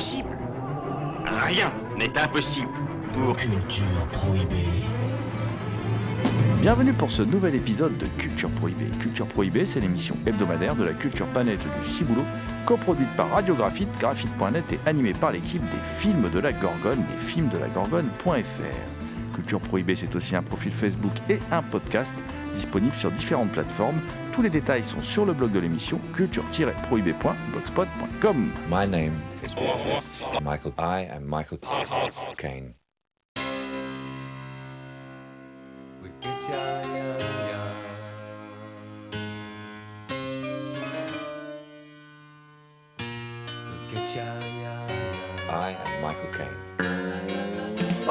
Rien n'est impossible pour... Culture prohibée. Bienvenue pour ce nouvel épisode de Culture Prohibée. Culture Prohibée, c'est l'émission hebdomadaire de la culture planète du Ciboulot, coproduite par Radiographite, graphite.net et animée par l'équipe des films de la Gorgone, des films de la Gorgone.fr. Culture Prohibée, c'est aussi un profil Facebook et un podcast disponible sur différentes plateformes. Tous les détails sont sur le blog de l'émission culture-prohibée.blogspot.com. My name is Michael. I am Michael Caine.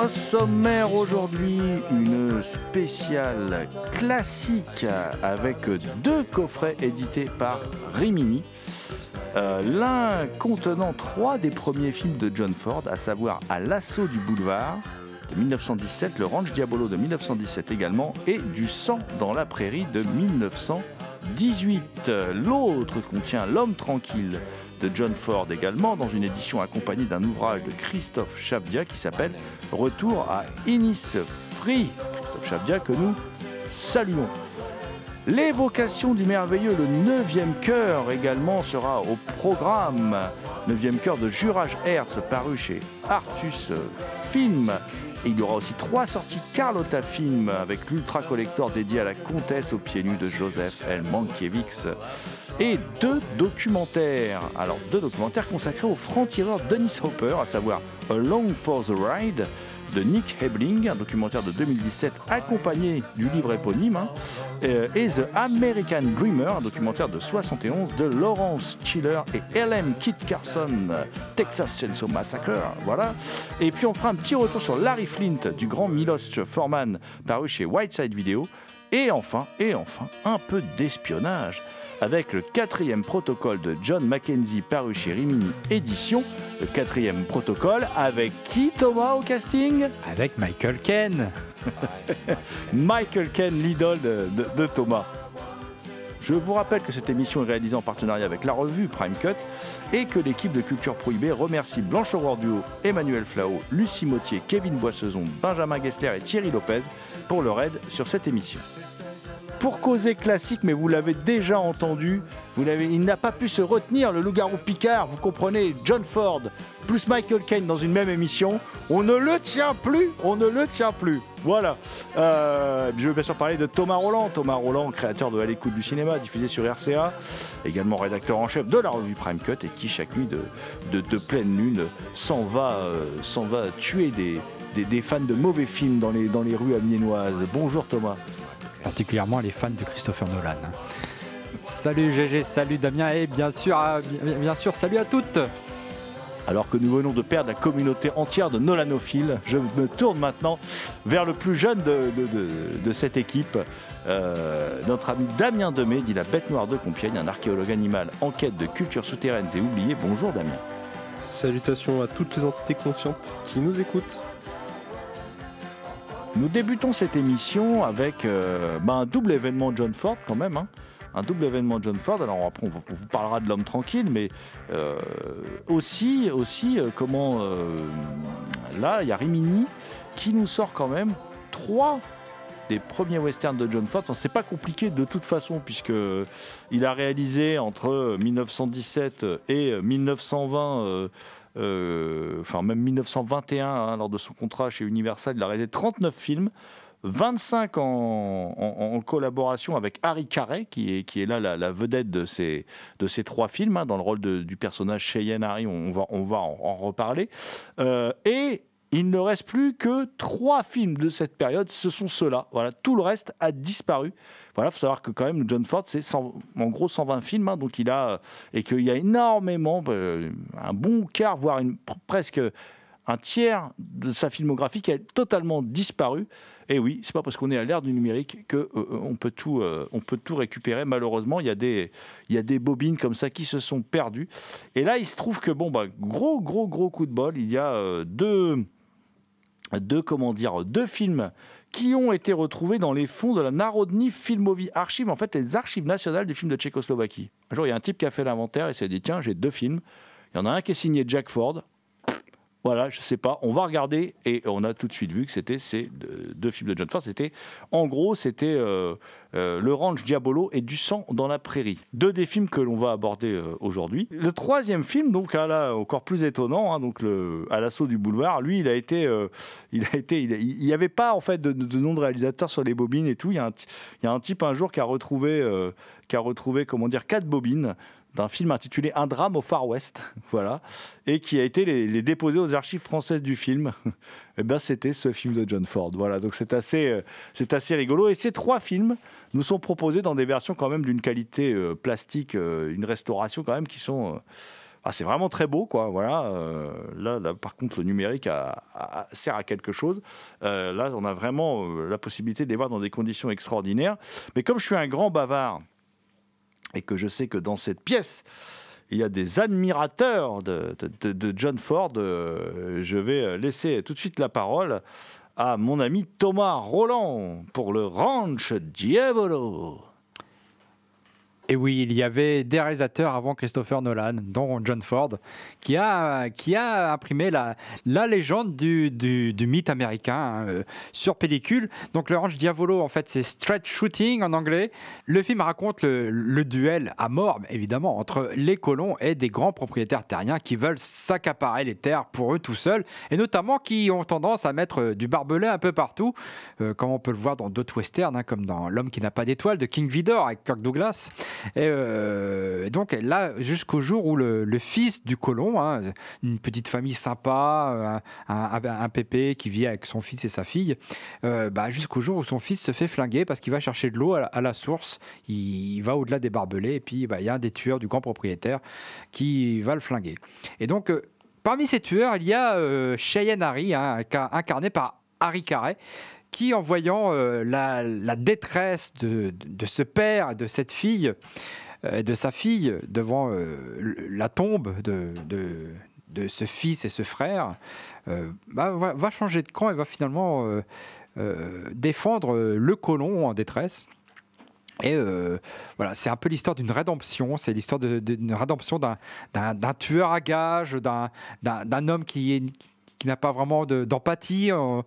Au sommaire aujourd'hui, une spéciale classique avec deux coffrets édités par Rimini. Euh, L'un contenant trois des premiers films de John Ford, à savoir À l'assaut du boulevard de 1917, Le Ranch Diabolo de 1917 également, et Du sang dans la prairie de 1918. L'autre contient L'homme tranquille de John Ford également, dans une édition accompagnée d'un ouvrage de Christophe Chabdia qui s'appelle Retour à Innisfree. Christophe Chabdia que nous saluons. L'évocation du merveilleux, le 9e chœur également sera au programme. 9e chœur de Juraj Hertz paru chez Artus Film. Il y aura aussi trois sorties Carlotta Film avec l'Ultra Collector dédié à la comtesse aux pieds nus de Joseph L. Mankiewicz. Et deux documentaires. Alors deux documentaires consacrés au franc-tireur Dennis Hopper, à savoir Along for the Ride de Nick Hebling, un documentaire de 2017 accompagné du livre éponyme, hein, euh, et The American Dreamer, un documentaire de 71 de Lawrence Chiller et L.M. Kit Carson, Texas Chainsaw Massacre, voilà. Et puis on fera un petit retour sur Larry Flint du grand Milos Forman paru chez Whiteside Video. Et enfin, et enfin, un peu d'espionnage avec le quatrième protocole de John Mackenzie paru chez Rimini Édition. Le quatrième protocole avec qui Thomas au casting? Avec Michael Ken. Michael Ken, l'idole de, de- de Thomas. Je vous rappelle que cette émission est réalisée en partenariat avec la revue Prime Cut et que l'équipe de Culture Prohibée remercie Blanche Aurore Duo, Emmanuel Flao, Lucie Mautier, Kevin Boissezon, Benjamin Gessler et Thierry Lopez pour leur aide sur cette émission. Pour causer classique, mais vous l'avez déjà entendu, vous l'avez, il n'a pas pu se retenir, le loup-garou Picard, vous comprenez, John Ford plus Michael Caine dans une même émission, on ne le tient plus, on ne le tient plus. Voilà. Euh, je veux bien sûr parler de Thomas Roland, Thomas Roland, créateur de À l'écoute du cinéma, diffusé sur RCA, également rédacteur en chef de la revue Prime Cut et qui chaque nuit de, de, pleine lune s'en va, euh, s'en va tuer des, des, des fans de mauvais films dans les, dans les rues amiénoises. Bonjour Thomas. Particulièrement les fans de Christopher Nolan. Salut GG, salut Damien et bien sûr, ah, bien, bien sûr, salut à toutes. Alors que nous venons de perdre la communauté entière de Nolanophiles, je me tourne maintenant vers le plus jeune de, de- de- de cette équipe, euh, notre ami Damien Demey, dit la bête noire de Compiègne, un archéologue animal en quête de cultures souterraines et oubliées. Bonjour Damien. Salutations à toutes les entités conscientes qui nous écoutent. Nous débutons cette émission avec euh, bah, un double événement John Ford quand même. hein. Un double événement John Ford. Alors après, on vous, parlera de l'homme tranquille, mais euh, aussi, euh, comment là, il y a Rimini qui nous sort quand même trois des premiers westerns de John Ford. C'est pas compliqué de toute façon puisque il a réalisé entre 1917 et 1920. Euh, enfin même 1921, hein, lors de son contrat chez Universal, il a réalisé 39 films, 25 en, en- collaboration avec Harry Carey, qui est, là la, vedette de ces, trois films, hein, dans le rôle du personnage Cheyenne Harry, on va, en reparler. Euh, et il ne reste plus que trois films de cette période, ce sont ceux-là. Voilà, tout le reste a disparu. Voilà, faut savoir que quand même John Ford, c'est en gros 120 films, hein, donc il a et qu'il y a énormément, euh, un bon quart, voire une, presque un tiers de sa filmographie qui a totalement disparu. Et oui, c'est pas parce qu'on est à l'ère du numérique que euh, euh, on peut tout, on peut tout récupérer. Malheureusement, il y a des, il y a des bobines comme ça qui se sont perdues. Et là, il se trouve que bon, bah, gros, gros, gros coup de bol. Il y a deux, deux, comment dire, deux films qui ont été retrouvés dans les fonds de la Narodni Filmovie Archive, en fait les archives nationales du film de Tchécoslovaquie. Un jour, il y a un type qui a fait l'inventaire et s'est dit tiens, j'ai deux films. Il y en a un qui est signé Jack Ford, voilà, je sais pas. On va regarder et on a tout de suite vu que c'était ces deux films de John Ford. C'était, en gros, c'était euh, euh, Le Ranch Diabolo et Du sang dans la prairie. Deux des films que l'on va aborder euh, aujourd'hui. Le troisième film, donc ah encore plus étonnant, hein, donc le, à l'assaut du boulevard. Lui, il a été, il a été, il n'y avait pas en fait de, nom de réalisateur sur les bobines et tout. Il y a un, y a un type un jour qui a retrouvé, qui a retrouvé comment dire quatre bobines d'un film intitulé Un drame au Far West, voilà, et qui a été les, déposé aux archives françaises du film. et eh ben c'était ce film de John Ford, voilà. Donc c'est assez, euh, c'est assez rigolo. Et ces trois films nous sont proposés dans des versions quand même d'une qualité euh, plastique, euh, une restauration quand même qui sont ah, c'est vraiment très beau, quoi. Voilà. là, par contre, le numérique sert à quelque chose. là, on a vraiment la possibilité de les voir dans des conditions extraordinaires. Mais comme je suis un grand bavard, et que je sais que dans cette pièce, il y a des admirateurs de, John Ford, euh, je vais laisser tout de suite la parole à mon ami Thomas Roland pour le Ranch Diabolo. Et oui, il y avait des réalisateurs avant Christopher Nolan, dont John Ford, qui a, qui a imprimé la, la légende du, du, mythe américain hein, euh, sur pellicule. Donc le Ranch Diavolo, en fait, c'est stretch shooting en anglais. Le film raconte le, le, duel à mort, évidemment, entre les colons et des grands propriétaires terriens qui veulent s'accaparer les terres pour eux tout seuls, et notamment qui ont tendance à mettre du barbelé un peu partout, euh, comme on peut le voir dans d'autres westerns, hein, comme dans L'homme qui n'a pas d'étoile de King Vidor avec Kirk Douglas. Euh, et, donc là, jusqu'au jour où le, fils du colon, hein, une petite famille sympa, un, pépé qui vit avec son fils et sa fille, euh, bah, jusqu'au jour où son fils se fait flinguer parce qu'il va chercher de l'eau à, la source, il, va au-delà des barbelés, et puis bah, il y a un des tueurs du grand propriétaire qui va le flinguer. Et donc, euh, parmi ces tueurs, il y a Cheyenne Harry, hein, incarné par Harry Carey, en voyant euh, la, détresse de, ce père, de cette fille, euh, de sa fille, devant euh, la tombe de, ce fils et ce frère, bah, va, changer de camp et va finalement défendre le colon en détresse. Et voilà, c'est un peu l'histoire d'une rédemption, c'est l'histoire d'une rédemption d'un tueur à gage, d'un homme qui est qui n'a pas vraiment d'empathie en,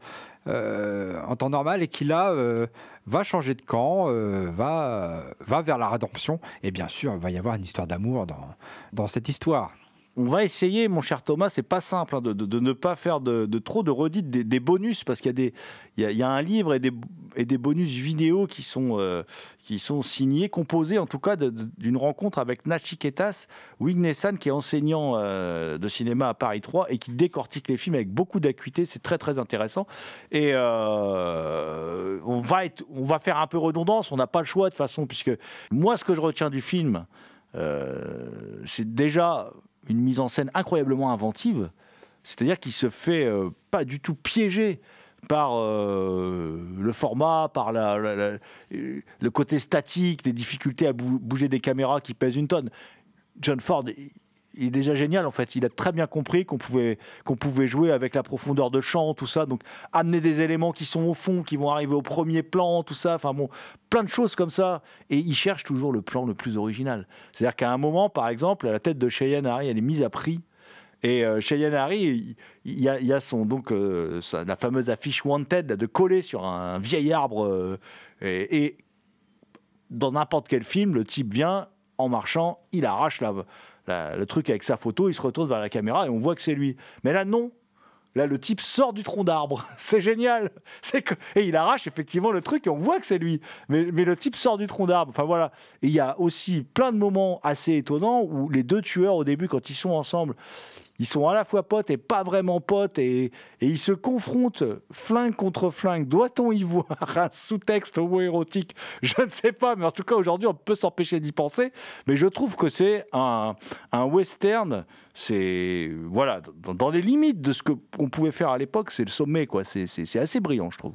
euh, en, temps normal et qui là euh, va changer de camp, euh, va, vers la rédemption. Et bien sûr, il va y avoir une histoire d'amour dans cette histoire on va essayer, mon cher Thomas, c'est pas simple hein, de, ne pas faire de, trop de redites des, bonus parce qu'il y a un livre et des, bonus vidéo qui sont, euh, qui sont signés, composés en tout cas d'une rencontre avec Nachiketas Wignesan, qui est enseignant euh, de cinéma à Paris 3 et qui décortique les films avec beaucoup d'acuité. C'est très très intéressant. Et euh, on va on va faire un peu redondance. On n'a pas le choix de toute façon puisque moi, ce que je retiens du film, c'est déjà une mise en scène incroyablement inventive. C'est-à-dire qu'il se fait euh, pas du tout piéger par euh, le format, par le côté statique, des difficultés à bouger des caméras qui pèsent une tonne. John Ford, il est déjà génial en fait. Il a très bien compris qu'on pouvait, pouvait jouer avec la profondeur de champ, tout ça. Donc amener des éléments qui sont au fond, qui vont arriver au premier plan, tout ça. Enfin bon, plein de choses comme ça. Et il cherche toujours le plan le plus original. C'est-à-dire qu'à un moment, par exemple, la tête de Cheyenne Harry, elle est mise à prix. Et euh, Cheyenne Harry, il y, a, son donc euh, la fameuse affiche Wanted de coller sur un vieil arbre. Euh, et, et dans n'importe quel film, le type vient en marchant, il arrache la, le truc avec sa photo, il se retourne vers la caméra et on voit que c'est lui. Mais là, non. Là, le type sort du tronc d'arbre. C'est génial. C'est que... Et il arrache effectivement le truc et on voit que c'est lui. Mais, mais, le type sort du tronc d'arbre. Enfin voilà. Et il y a aussi plein de moments assez étonnants où les deux tueurs, au début, quand ils sont ensemble, ils sont à la fois potes et pas vraiment potes, et, ils se confrontent flingue contre flingue. Doit-on y voir un sous-texte homo-érotique? Je ne sais pas, mais en tout cas, aujourd'hui, on peut s'empêcher d'y penser. Mais je trouve que c'est un, western, c'est. Voilà, dans, dans les limites de ce qu'on pouvait faire à l'époque, c'est le sommet, quoi. C'est assez brillant, je trouve.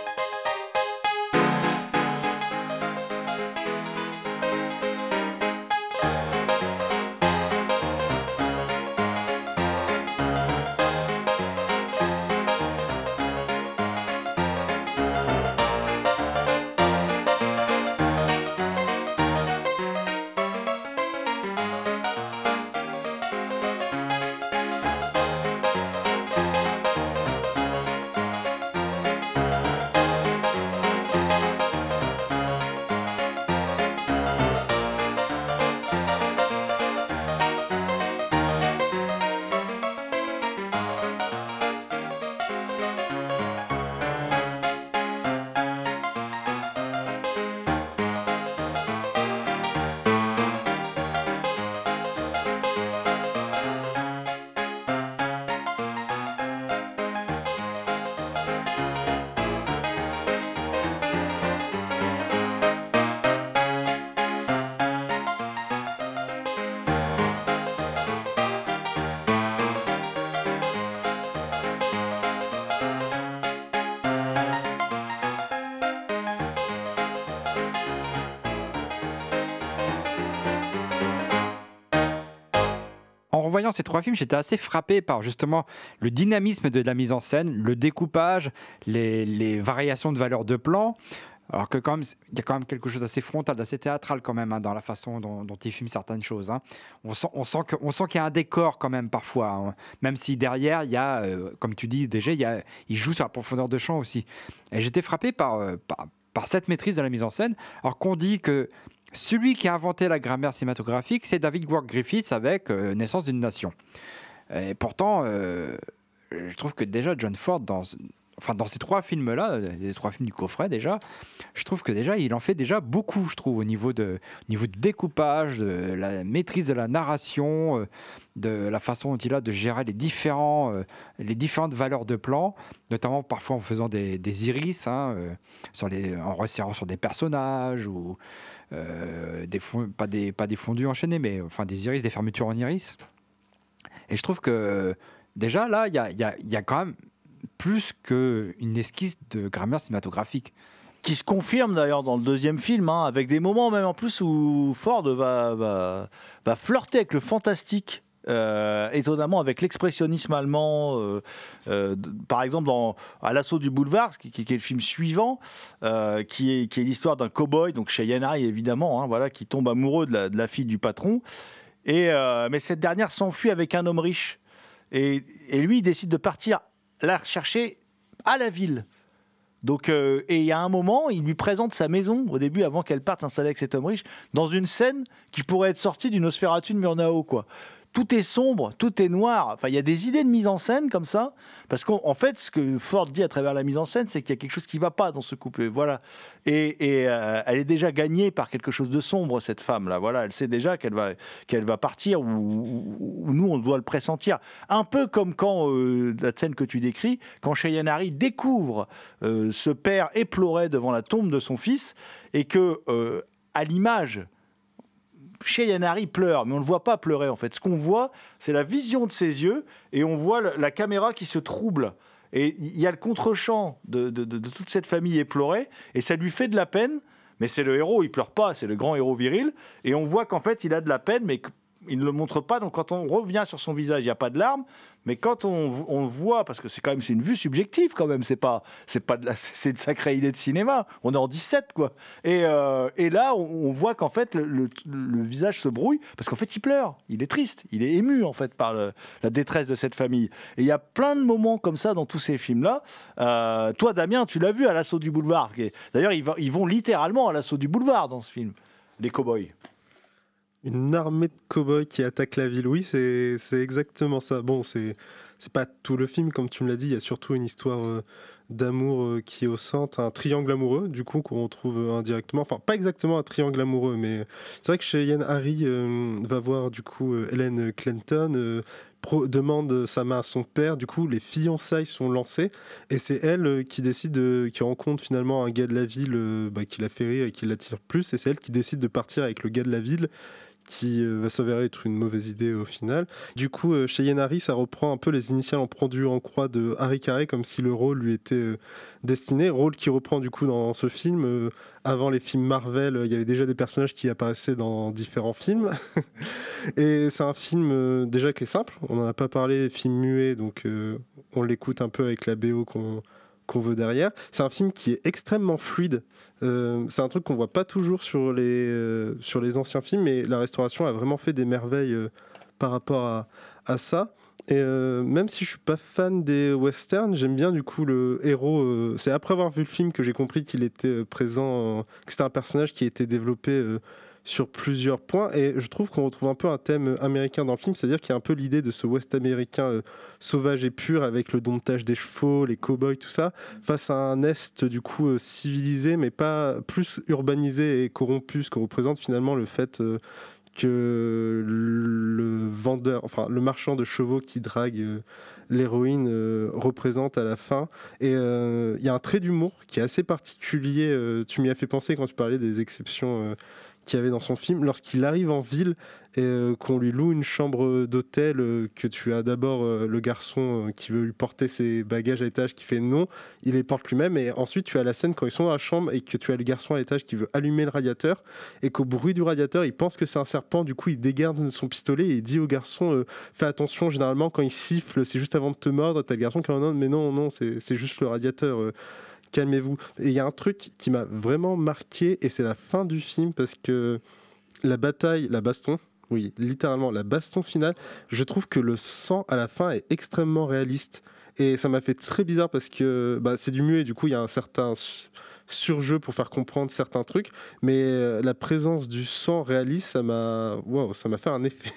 En revoyant ces trois films, j'étais assez frappé par justement le dynamisme de la mise en scène, le découpage, les, variations de valeur de plan. Alors que quand il y a quand même quelque chose d'assez frontal, d'assez théâtral quand même hein, dans la façon dont, dont il filme certaines choses. hein. On sent, qu'il y a un décor quand même parfois, hein. même si derrière il y a, euh, comme tu dis déjà, il, joue sur la profondeur de champ aussi. Et j'étais frappé par, euh, cette maîtrise de la mise en scène. Alors qu'on dit que celui qui a inventé la grammaire cinématographique, c'est David Wark Griffiths avec euh, Naissance d'une nation. Et pourtant, euh, je trouve que déjà John Ford, dans, enfin, dans ces trois films-là, les trois films du coffret déjà, je trouve que déjà il en fait déjà beaucoup, je trouve, au niveau, de, au niveau du découpage, de la maîtrise de la narration, euh, de la façon dont il a de gérer les, différents, euh, les différentes valeurs de plan, notamment parfois en faisant des, iris, hein, euh, en resserrant sur des personnages ou euh, des fond- pas, des, pas des fondus enchaînés, mais enfin des iris, des fermetures en iris. Et je trouve que déjà là, il y a, y a- y a quand même plus qu'une esquisse de grammaire cinématographique. qui se confirme d'ailleurs dans le deuxième film, hein, avec des moments même en plus où Ford va, va, va flirter avec le fantastique. Euh, étonnamment avec l'expressionnisme allemand, euh, euh, par exemple dans à l'assaut du boulevard, qui, est le film suivant, euh, qui est, l'histoire d'un cow-boy, donc chez Yanai évidemment, hein, voilà, qui tombe amoureux de la, fille du patron, et euh, mais cette dernière s'enfuit avec un homme riche, et, lui il décide de partir la rechercher à la ville. Donc, euh, et il y a un moment, il lui présente sa maison au début, avant qu'elle parte s'installer avec cet homme riche, dans une scène qui pourrait être sortie d'une Nosferatu de Murnau, quoi. Tout est sombre, tout est noir. Enfin, il y a des idées de mise en scène comme ça, parce qu'en en fait, ce que Ford dit à travers la mise en scène, c'est qu'il y a quelque chose qui va pas dans ce couple. Voilà. Et, euh, elle est déjà gagnée par quelque chose de sombre, cette femme-là. Voilà, elle sait déjà qu'elle va, va partir, ou, ou- ou nous, on doit le pressentir. Un peu comme quand euh, la scène que tu décris, quand Cheyenne Harry découvre euh, ce père éploré devant la tombe de son fils, et que à l'image Cheyenne Harry pleure, mais on ne le voit pas pleurer en fait. Ce qu'on voit, c'est la vision de ses yeux et on voit la caméra qui se trouble. Et il y a le contre-champ de- de toute cette famille éplorée et ça lui fait de la peine. Mais c'est le héros, il pleure pas, c'est le grand héros viril. Et on voit qu'en fait, il a de la peine, mais il ne le montre pas. Donc quand on revient sur son visage, il n'y a pas de larmes. Mais quand on, on voit, parce que c'est quand même c'est une vue subjective quand même, c'est pas c'est pas de la, c'est une sacrée idée de cinéma. On est en 17 quoi. Et, euh, et là, on, voit qu'en fait le, visage se brouille parce qu'en fait il pleure, il est triste, il est ému en fait par la détresse de cette famille. Et il y a plein de moments comme ça dans tous ces films là. toi Damien, tu l'as vu à l'assaut du boulevard. D'ailleurs ils, ils vont littéralement à l'assaut du boulevard dans ce film, les cowboys. Une armée de cow-boys qui attaque la ville. Oui, c'est exactement ça. Bon, c'est pas tout le film, comme tu me l'as dit. Il y a surtout une histoire euh, d'amour euh, qui est au centre, un triangle amoureux, du coup, qu'on retrouve euh, indirectement. Enfin, pas exactement un triangle amoureux, mais c'est vrai que Cheyenne Harry va voir, du coup, Helen Clinton. demande sa main à son père, du coup les fiançailles sont lancées et c'est elle qui décide, de, qui rencontre finalement un gars de la ville bah, qui la fait rire et qui l'attire plus et c'est elle qui décide de partir avec le gars de la ville qui euh, va s'avérer être une mauvaise idée au final. Du coup, euh, Cheyenne Harry, ça reprend un peu les initiales en en croix de Harry Carey, comme si le rôle lui était euh, destiné. Rôle qui reprend du coup dans ce film. Avant les films Marvel, il y avait déjà des personnages qui apparaissaient dans différents films. Et c'est un film déjà qui est simple. On n'en a pas parlé, film muet, donc on l'écoute un peu avec la BO qu'on qu'on veut derrière. C'est un film qui est extrêmement fluide. Euh, c'est un truc qu'on voit pas toujours sur les, euh, sur les anciens films, mais la restauration a vraiment fait des merveilles euh, par rapport à, à ça. Et même si je suis pas fan des westerns, j'aime bien du coup le héros. c'est après avoir vu le film que j'ai compris qu'il était présent, que c'était un personnage qui été développé sur plusieurs points. Et je trouve qu'on retrouve un peu un thème américain dans le film, c'est-à-dire qu'il y a un peu l'idée de ce West américain euh, sauvage et pur avec le domptage des chevaux, les cow-boys, tout ça, face à un Est du coup euh, civilisé, mais pas plus urbanisé et corrompu, ce que représente finalement le fait euh, que le vendeur, enfin le marchand de chevaux qui drague euh, l'héroïne euh, représente à la fin. Et euh, il y a un trait d'humour qui est assez particulier. euh, tu m'y as fait penser quand tu parlais des exceptions euh, qu'il avait dans son film. Lorsqu'il arrive en ville et euh, qu'on lui loue une chambre d'hôtel, euh, que tu as d'abord euh, le garçon qui veut lui porter ses bagages à l'étage qui fait non, il les porte lui-même. Et ensuite, tu as la scène quand ils sont dans la chambre et que tu as le garçon à l'étage qui veut allumer le radiateur et qu'au bruit du radiateur, il pense que c'est un serpent. Du coup, il dégarde son pistolet et il dit au garçon Fais attention, généralement, quand il siffle, c'est juste avant de te mordre. T'as le garçon qui en non, mais non, non, c'est juste le radiateur. Calmez-vous. Et il y a un truc qui m'a vraiment marqué, et c'est la fin du film, parce que la bataille, la baston, oui, littéralement, la baston finale, je trouve que le sang à la fin est extrêmement réaliste. Et ça m'a fait très bizarre parce que bah, c'est du muet, du coup, il y a un certain su- surjeu pour faire comprendre certains trucs, mais euh, la présence du sang réaliste, ça m'a wow, ça m'a fait un effet.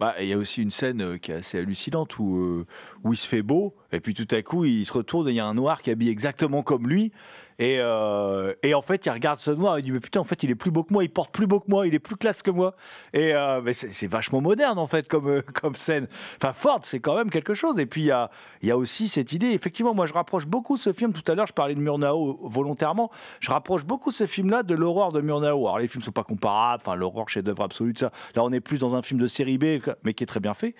Bah, il y a aussi une scène euh, qui est assez hallucinante où, euh, où il se fait beau, et puis tout à coup, il se retourne et il y a un noir qui habille exactement comme lui. Et, euh, et en fait, il regarde ce noir et il dit Mais putain, en fait, il est plus beau que moi, il porte plus beau que moi, il est plus classe que moi. Et euh, mais c'est vachement moderne, en fait, comme, euh, comme scène. Enfin, Ford, c'est quand même quelque chose. Et puis, il y a, y a aussi cette idée. Effectivement, moi, je rapproche beaucoup ce film. Tout à l'heure, je parlais de Murnau volontairement. Je rapproche beaucoup ce film-là de l'horreur de Murnau. Alors, les films sont pas comparables. Enfin, l'horreur, chef-d'œuvre absolu, de ça. Là, on est plus dans un film de série B, mais qui est très bien fait.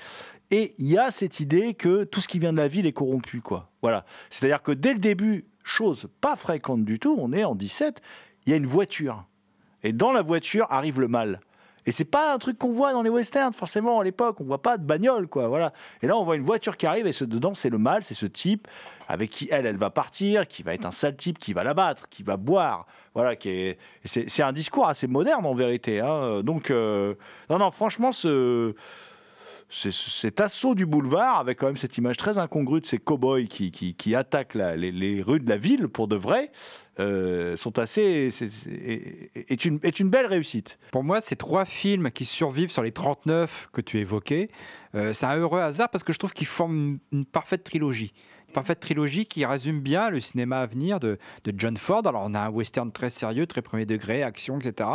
Et il y a cette idée que tout ce qui vient de la ville est corrompu, quoi. Voilà. C'est-à-dire que dès le début, chose pas fréquente du tout, on est en 17, il y a une voiture. Et dans la voiture arrive le mal. Et c'est pas un truc qu'on voit dans les westerns, forcément, à l'époque. On voit pas de bagnole, quoi. Voilà. Et là, on voit une voiture qui arrive, et ce, dedans, c'est le mal, c'est ce type avec qui elle, elle va partir, qui va être un sale type, qui va la battre, qui va boire. Voilà. Qui est, c'est, un discours assez moderne, en vérité. hein. Donc, euh, non, non, franchement, ce cet assaut du boulevard, avec quand même cette image très incongrue de ces cow-boys qui, qui, attaquent les, les rues de la ville pour de vrai, euh, sont assez. est une, est une belle réussite. Pour moi, ces trois films qui survivent sur les 39 que tu évoquais, euh, c'est un heureux hasard parce que je trouve qu'ils forment une, une parfaite trilogie. Une parfaite trilogie qui résume bien le cinéma à venir de, de John Ford. Alors, on a un western très sérieux, très premier degré, action, etc.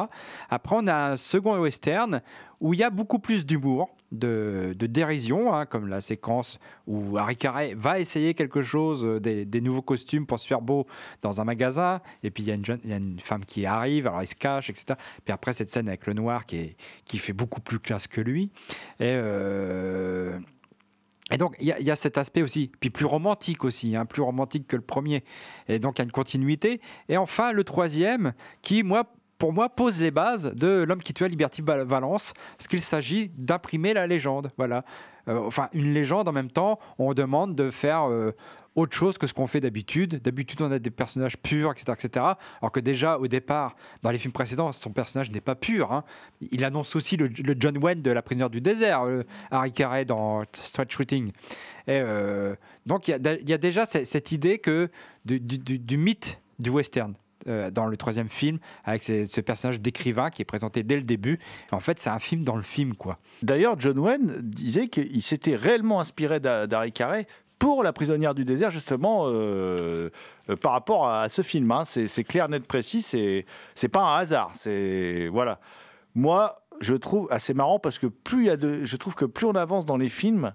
Après, on a un second western où il y a beaucoup plus d'humour, de, dérision, hein, comme la séquence où Harry Carey va essayer quelque chose, euh, des, nouveaux costumes pour se faire beau dans un magasin. Et puis, il y, a une femme qui arrive, alors il se cache, etc. Puis après, cette scène avec le noir qui, qui fait beaucoup plus classe que lui. Et. euh, et donc, il y, a- il y a cet aspect aussi, puis plus romantique aussi, hein, plus romantique que le premier. Et donc, il y a une continuité. Et enfin, le troisième, qui, moi, pour moi, pose les bases de L'homme qui tua Liberty Val- Valence, parce qu'il s'agit d'imprimer la légende. Voilà. Euh, enfin, une légende en même temps, on demande de faire euh, autre chose que ce qu'on fait d'habitude. D'habitude, on a des personnages purs, etc., etc. Alors que déjà, au départ, dans les films précédents, son personnage n'est pas pur. hein. Il annonce aussi le, John Wayne de La prisonnière du désert, le Harry Carey dans Stretch Shooting. Euh, donc, il y a, déjà ce- cette idée que du mythe du western. Euh, dans le troisième film, avec ce, personnage d'écrivain qui est présenté dès le début. En fait, c'est un film dans le film, quoi. D'ailleurs, John Wayne disait qu'il s'était réellement inspiré d'Harry Carey pour La prisonnière du désert, justement, euh, euh, par rapport à ce film. hein. C'est clair, net, précis. C'est pas un hasard. C'est voilà. Moi, je trouve assez marrant parce que plus je trouve que plus on avance dans les films,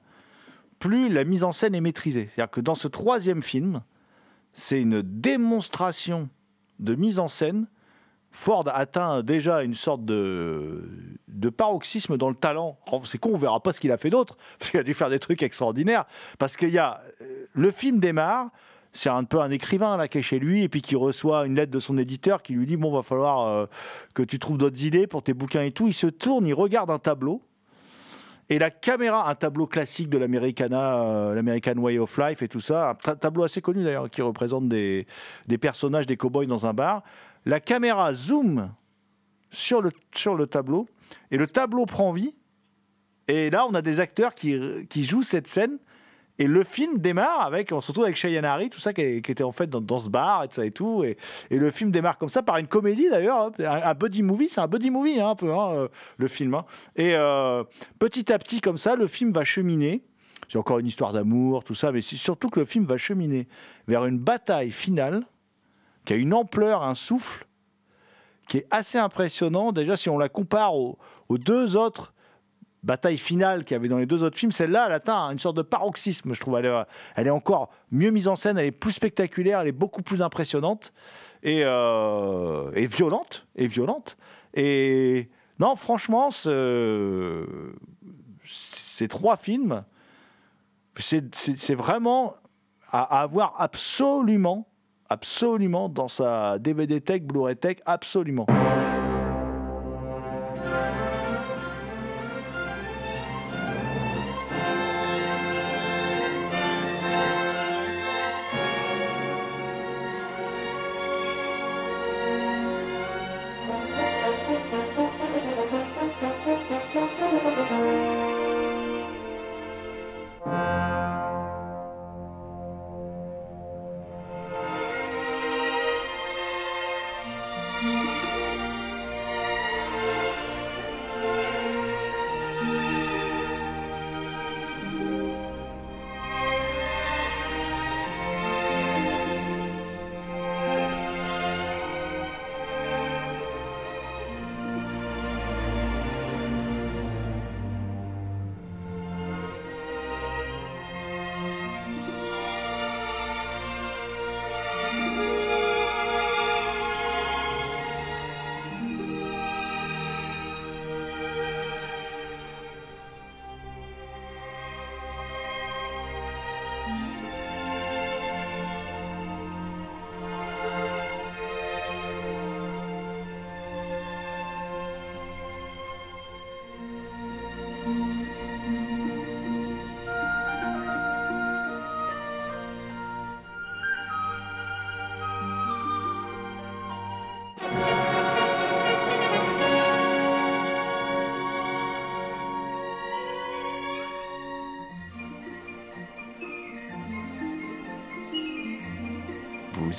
plus la mise en scène est maîtrisée. C'est-à-dire que dans ce troisième film, c'est une démonstration de mise en scène. Ford atteint déjà une sorte de, de paroxysme dans le talent. Oh, C'est con, on verra pas ce qu'il a fait d'autre, parce qu'il a dû faire des trucs extraordinaires. Parce qu'il y a. euh, Le film démarre, c'est un peu un écrivain là qui est chez lui, et puis qui reçoit une lettre de son éditeur qui lui dit Bon, va falloir euh, que tu trouves d'autres idées pour tes bouquins et tout. Il se tourne, il regarde un tableau. Et la caméra, un tableau classique de l'Americana, euh, l'American Way of Life et tout ça, un ta- tableau assez connu d'ailleurs, qui représente des, des personnages, des cow-boys dans un bar. La caméra zoom sur le, sur le tableau, et le tableau prend vie. Et là, on a des acteurs qui, qui jouent cette scène. Et le film démarre avec, on se retrouve avec Cheyenne Harry, tout ça qui, était en fait dans, ce bar et tout ça et tout. Et, le film démarre comme ça par une comédie d'ailleurs, hein. un, buddy movie, c'est un buddy movie hein, un peu, hein, euh, le film. Et euh, petit à petit comme ça, le film va cheminer. C'est encore une histoire d'amour, tout ça, mais c'est surtout que le film va cheminer vers une bataille finale qui a une ampleur, un souffle, qui est assez impressionnant. Déjà, si on la compare aux deux autres batailles finales qu'il y avait dans les deux autres films, celle-là, elle atteint une sorte de paroxysme, je trouve. Elle est, est encore mieux mise en scène, elle est plus spectaculaire, elle est beaucoup plus impressionnante et, euh, violente. Et violente. Et non, franchement, ce- ces trois films, c'est- vraiment à avoir absolument, absolument dans sa DVD Tech, Blu-ray Tech, absolument.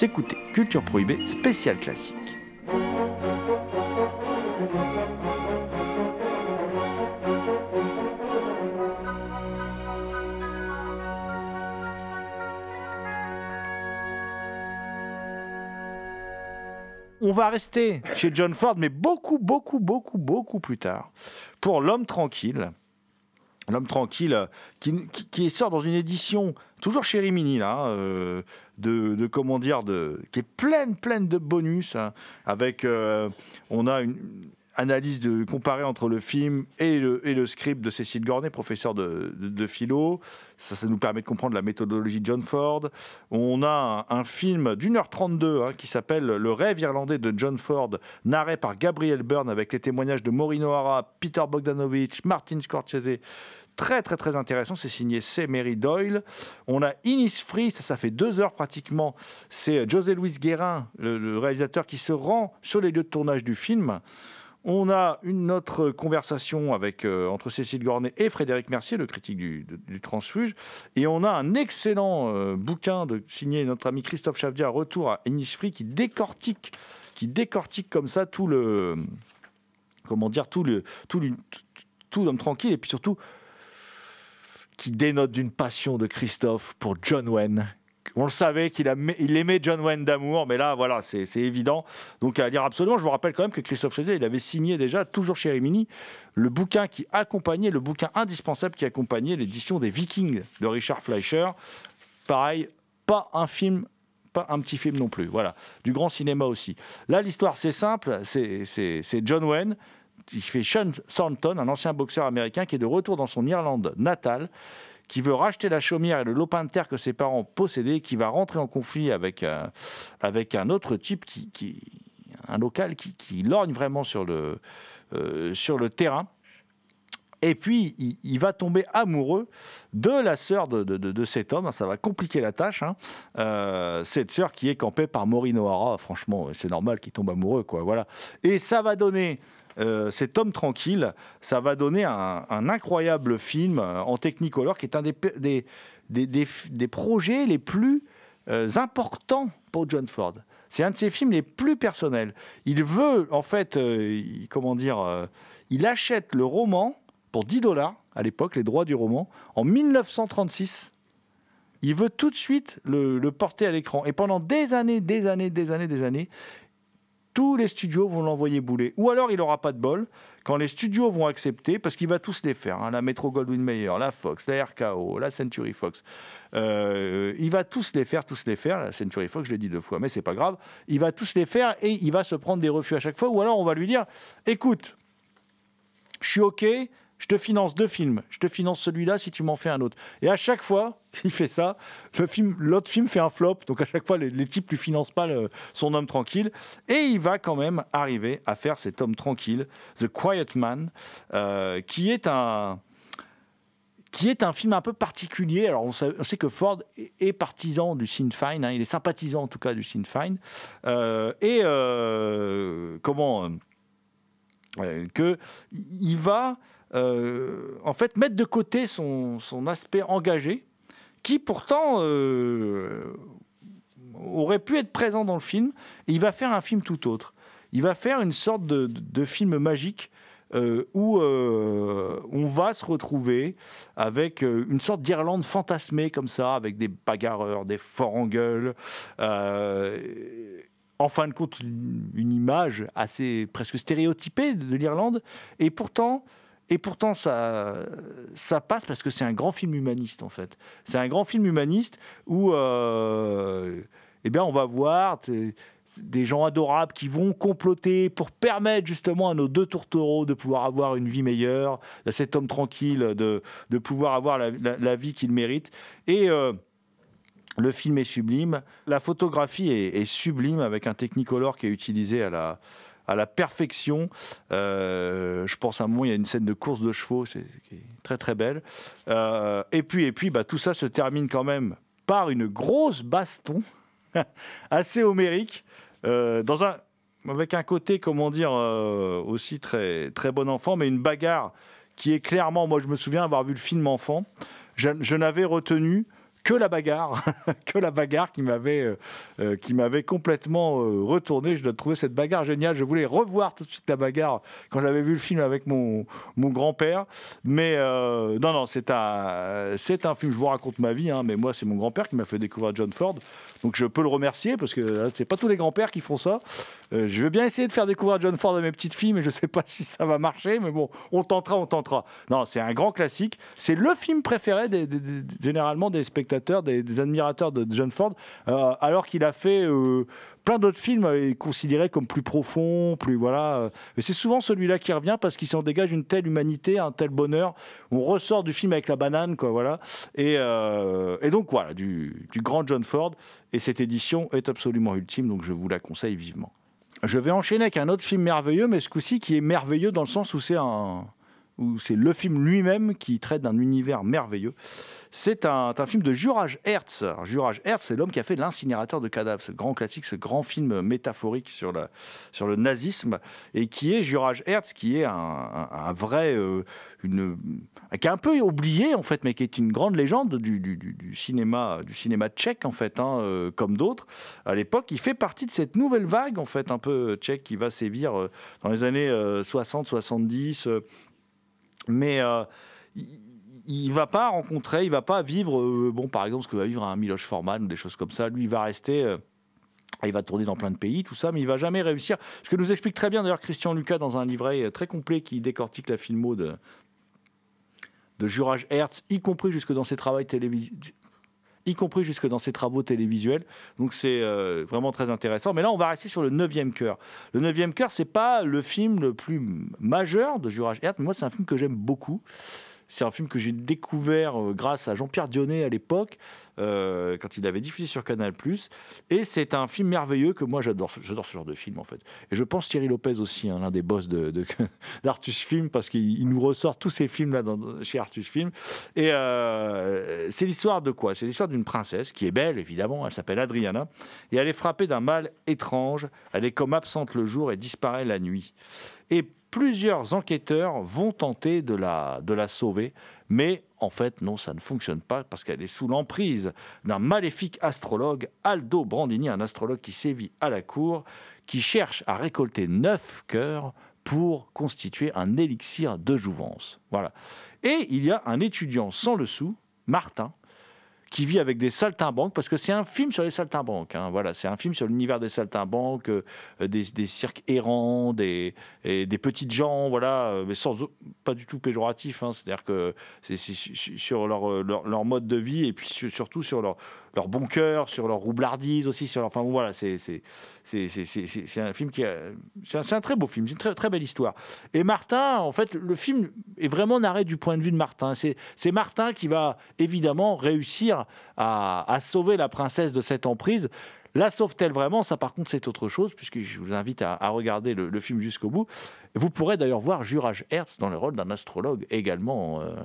Écoutez Culture Prohibée spécial classique. On va rester chez John Ford, mais beaucoup, beaucoup, beaucoup, beaucoup plus tard, pour L'homme tranquille. L'homme tranquille, euh, qui sort dans une édition, toujours chez Rimini, là, euh, de, comment dire, de, qui est pleine, pleine de bonus, hein, avec, euh, on a une analyse de, comparée entre le film et le, et le script de Cécile Gornet, professeur de, de- philo. Ça, ça nous permet de comprendre la méthodologie de John Ford. On a un, film d'une heure 32 hein, qui s'appelle Le rêve irlandais de John Ford, narré par Gabriel Byrne avec les témoignages de Maureen O'Hara, Peter Bogdanovich, Martin Scorsese. Très, très, très intéressant. C'est signé C. Mary Doyle. On a Innisfree, ça, ça fait deux heures pratiquement. C'est José Luis Guérin, le réalisateur, qui se rend sur les lieux de tournage du film. On a une autre conversation euh, entre Cécile Gornet et Frédéric Mercier, le critique du, transfuge. Et on a un excellent euh, bouquin de, signé notre ami Christophe Chavdia, Retour à Innisfree, qui décortique, qui décortique comme ça tout le. Comment dire Tout le. Tout l'homme tranquille et puis surtout qui dénote d'une passion de Christophe pour John Wayne. On le savait qu'il aimait John Wayne d'amour, mais là, voilà, c'est évident. Donc à lire absolument. Je vous rappelle quand même que Christophe Chézet, il avait signé déjà, toujours chez Rimini, le bouquin qui accompagnait, le bouquin indispensable qui accompagnait l'édition des Vikings de Richard Fleischer. Pareil, pas un film, pas un petit film non plus. Voilà, du grand cinéma aussi. Là, l'histoire, c'est simple. C'est John Wayne il fait Sean Thornton, un ancien boxeur américain qui est de retour dans son Irlande natale, qui veut racheter la chaumière et le lopin de terre que ses parents possédaient, qui va rentrer en conflit avec, un- avec un autre type, qui, un local qui, lorgne vraiment sur le, euh, sur le terrain. Et puis, il, va tomber amoureux de la sœur de, de- cet homme. Ça va compliquer la tâche. hein. Euh, cette sœur qui est campée par Maureen O'Hara. Franchement, c'est normal qu'il tombe amoureux. Voilà. Et ça va donner, euh, cet homme tranquille, ça va donner un, incroyable film euh, en Technicolor qui est un des, des, des, des- des projets les plus euh, importants pour John Ford. C'est un de ses films les plus personnels. Il veut, en fait, comment dire, il achète le roman pour 10 dollars à l'époque, les droits du roman, en 1936. Il veut tout de suite le porter à l'écran. Et pendant des années, des années, des années, des années, tous les studios vont l'envoyer bouler. Ou alors il n'aura pas de bol quand les studios vont accepter, parce qu'il va tous les faire. hein, la Metro Goldwyn Mayer, la Fox, la RKO, la Century Fox. Euh, il va tous les faire, tous les faire. La Century Fox, je l'ai dit deux fois, mais c'est pas grave. Il va tous les faire et il va se prendre des refus à chaque fois. Ou alors on va lui dire, écoute, je suis OK, je te finance deux films, je te finance celui-là si tu m'en fais un autre. Et à chaque fois qu'il fait ça, le film, l'autre film fait un flop, donc à chaque fois les, les types lui financent pas le- son homme tranquille, et il va quand même arriver à faire cet homme tranquille, The Quiet Man, euh, qui est un qui est un film un peu particulier. Alors, on sait, que Ford est, partisan du Sinn Féin, hein, il est sympathisant en tout cas du Sinn Féin. Euh, et euh, comment. euh, que il va euh, en fait mettre de côté son, son aspect engagé, qui pourtant euh, aurait pu être présent dans le film, et il va faire un film tout autre. Il va faire une sorte de, de- film magique euh, où on va se retrouver avec une sorte d'Irlande fantasmée comme ça, avec des bagarreurs, des forts en gueule. en fin de compte, une, image assez presque stéréotypée de l'Irlande. Et pourtant, et pourtant ça, ça passe parce que c'est un grand film humaniste, en fait. C'est un grand film humaniste où euh, eh bien, on va voir des gens adorables qui vont comploter pour permettre justement à nos deux tourtereaux de pouvoir avoir une vie meilleure, à cet homme tranquille de, de pouvoir avoir la vie qu'il mérite. Et euh, le film est sublime, la photographie est, est sublime avec un Technicolor qui est utilisé à la, à la perfection. Euh, je pense à un moment, il y a une scène de course de chevaux, c'est très très belle. Euh, et puis, et puis bah, tout ça se termine quand même par une grosse baston assez homérique, euh, dans un, avec un côté, comment dire, aussi très, très bon enfant, mais une bagarre qui est clairement, moi je me souviens avoir vu le film enfant, je, je n'avais retenu que la bagarre, que la bagarre qui m'avait euh, euh, qui m'avait complètement euh, retourné. Je dois trouver cette bagarre géniale. Je voulais revoir tout de suite la bagarre quand j'avais vu le film avec mon, mon grand-père. Mais euh, non, non, c'est un c'est un film. Je vous raconte ma vie, hein, mais moi c'est mon grand-père qui m'a fait découvrir John Ford. Donc je peux le remercier parce que c'est pas tous les grands-pères qui font ça. Je vais bien essayer de faire découvrir John Ford à mes petites filles, mais je sais pas si ça va marcher. Mais bon, on tentera, on tentera. Non, c'est un grand classique. C'est le film préféré généralement des spectateurs, des, admirateurs de John Ford, euh, alors qu'il a fait euh, plein d'autres films euh, considérés comme plus profonds, plus voilà. Mais c'est souvent celui-là qui revient parce qu'il s'en dégage une telle humanité, un tel bonheur. On ressort du film avec la banane, quoi, voilà. Et, et donc voilà, du, du grand John Ford. Et cette édition est absolument ultime, donc je vous la conseille vivement. Je vais enchaîner avec un autre film merveilleux, mais ce coup-ci qui est merveilleux dans le sens où c'est un, où c'est le film lui-même qui traite d'un univers merveilleux. C'est un, film de Juraj Hertz. Juraj Hertz, c'est l'homme qui a fait L'incinérateur de cadavres, ce grand classique, ce grand film métaphorique sur, la, sur le nazisme, et qui est Juraj Hertz, qui est un, vrai, euh, qui est un peu oublié en fait, mais qui est une grande légende du, cinéma, du cinéma tchèque en fait, hein, euh, comme d'autres à l'époque. Il fait partie de cette nouvelle vague en fait, un peu tchèque qui va sévir euh, dans les années 60-70 mais euh, il, il va pas rencontrer, il va pas vivre, euh, bon, par exemple, ce que va vivre un Miloš Forman ou des choses comme ça. Lui, il va rester. euh, il va tourner dans plein de pays, tout ça, mais il va jamais réussir. Ce que nous explique très bien d'ailleurs Christian Lucas dans un livret euh, très complet qui décortique la filmo de, de Juraj Hertz, y compris jusque dans ses travaux télévisuels. Donc c'est vraiment très intéressant. Mais là, on va rester sur le neuvième cœur. Le neuvième cœur, c'est pas le film le plus majeur de Juraj Hertz, mais moi, c'est un film que j'aime beaucoup. C'est un film que j'ai découvert euh, grâce à Jean-Pierre Dionnet à l'époque, euh, quand il avait diffusé sur Canal+. Et c'est un film merveilleux que moi j'adore. J'adore ce genre de film en fait. Et je pense Thierry Lopez aussi, hein, l'un des boss de, de- d'Artus Film, parce qu'il il nous ressort tous ces films là chez Artus Film. Et euh, c'est l'histoire de quoi? C'est l'histoire d'une princesse qui est belle évidemment. Elle s'appelle Adriana et elle est frappée d'un mal étrange. Elle est comme absente le jour et disparaît la nuit. Plusieurs enquêteurs vont tenter de la, de la sauver, mais en fait, non, ça ne fonctionne pas parce qu'elle est sous l'emprise d'un maléfique astrologue, Aldo Brandini, un astrologue qui sévit à la cour, qui cherche à récolter neuf cœurs pour constituer un élixir de jouvence. Voilà. Et il y a un étudiant sans le sou, Martin, qui vit avec des saltimbanques, parce que c'est un film sur les saltimbanques. hein, voilà, c'est un film sur l'univers des saltimbanques, euh, des, des cirques errants, des, des petites gens, voilà, euh, mais sans pas du tout péjoratif. hein, C'est-à-dire que c'est c'est su- sur leur, euh, leur, mode de vie et puis su- surtout sur leur, leur bon cœur, sur leur roublardise aussi. Sur leur, enfin voilà, c'est un film qui a- c'est un, un très beau film, c'est une très, très belle histoire. Et Martin, en fait, le film est vraiment narré du point de vue de Martin. C'est Martin qui va évidemment réussir à, à sauver la princesse de cette emprise. La sauve-t-elle vraiment? Ça, par contre, c'est autre chose, puisque je vous invite à, regarder le, le film jusqu'au bout. Vous pourrez d'ailleurs voir Juraj Hertz dans le rôle d'un astrologue également, euh,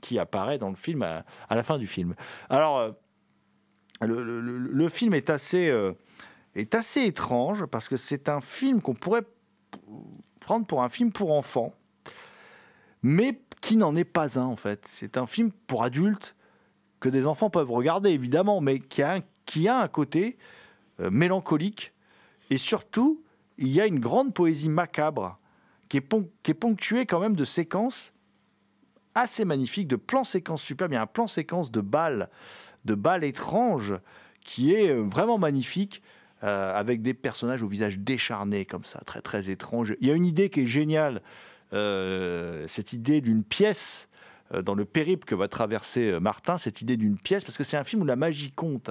qui apparaît dans le film à, à la fin du film. Alors, euh, le, film est assez, euh, est assez étrange, parce que c'est un film qu'on pourrait prendre pour un film pour enfants, mais qui n'en est pas un, en fait. C'est un film pour adultes que des enfants peuvent regarder, évidemment, mais qui a un, qui a un côté euh, mélancolique. Et surtout, il y a une grande poésie macabre qui est, pon- qui est ponctuée quand même de séquences assez magnifiques, de plans séquences superbes. Il y a un plan séquence de balles, de balles étranges qui est euh, vraiment magnifique. euh, avec des personnages au visage décharné comme ça, très très étrange. Il y a une idée qui est géniale, euh, cette idée d'une pièce dans le périple que va traverser Martin, cette idée d'une pièce, parce que c'est un film où la magie compte,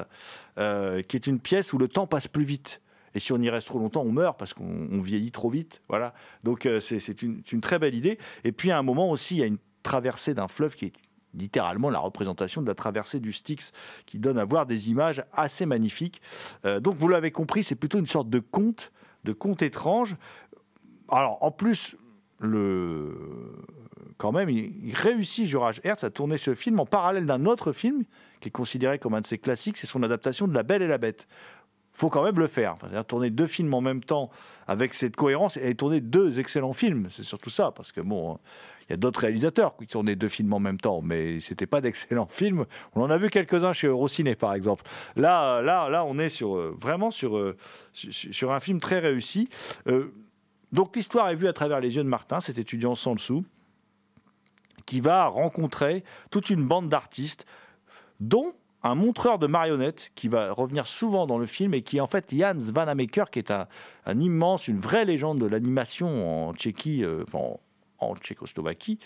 qui est une pièce où le temps passe plus vite. Et si on y reste trop longtemps, on meurt parce qu'on on vieillit trop vite. Voilà. Donc c'est une, une très belle idée. Et puis à un moment aussi, il y a une traversée d'un fleuve qui est littéralement la représentation de la traversée du Styx, qui donne à voir des images assez magnifiques. Euh, donc vous l'avez compris, c'est plutôt une sorte de conte, de conte étrange. Alors en plus, le quand même, il, réussit Juraj Hertz à tourner ce film en parallèle d'un autre film qui est considéré comme un de ses classiques, c'est son adaptation de La Belle et la Bête. Faut quand même le faire. Enfin, tourner deux films en même temps avec cette cohérence et tourner deux excellents films. C'est surtout ça, parce que bon, il y a d'autres réalisateurs qui tournaient deux films en même temps, mais c'était pas d'excellents films. On en a vu quelques-uns chez Eurociné, par exemple. Là, là, là, on est sur euh, vraiment sur, euh, sur un film très réussi. Euh, donc l'histoire est vue à travers les yeux de Martin, cet étudiant sans dessous, qui va rencontrer toute une bande d'artistes, dont un montreur de marionnettes qui va revenir souvent dans le film et qui est en fait Jan Vanamaker, qui est un, immense, une vraie légende de l'animation en Tchéquie, euh, en- Tchécoslovaquie,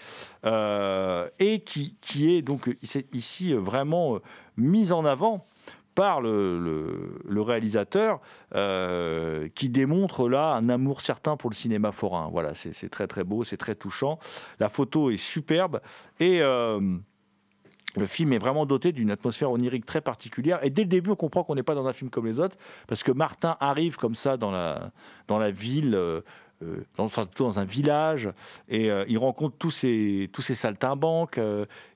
euh, et qui, qui est donc ici- euh, vraiment mise en avant par le, réalisateur qui démontre là un amour certain pour le cinéma forain. Voilà, c'est très très beau, c'est très touchant. La photo est superbe et le film est vraiment doté d'une atmosphère onirique très particulière. Et dès le début, on comprend qu'on n'est pas dans un film comme les autres, parce que Martin arrive comme ça dans la, dans la ville, euh, euh, dans, dans un village, et euh, il rencontre tous ces, tous ces saltimbanques.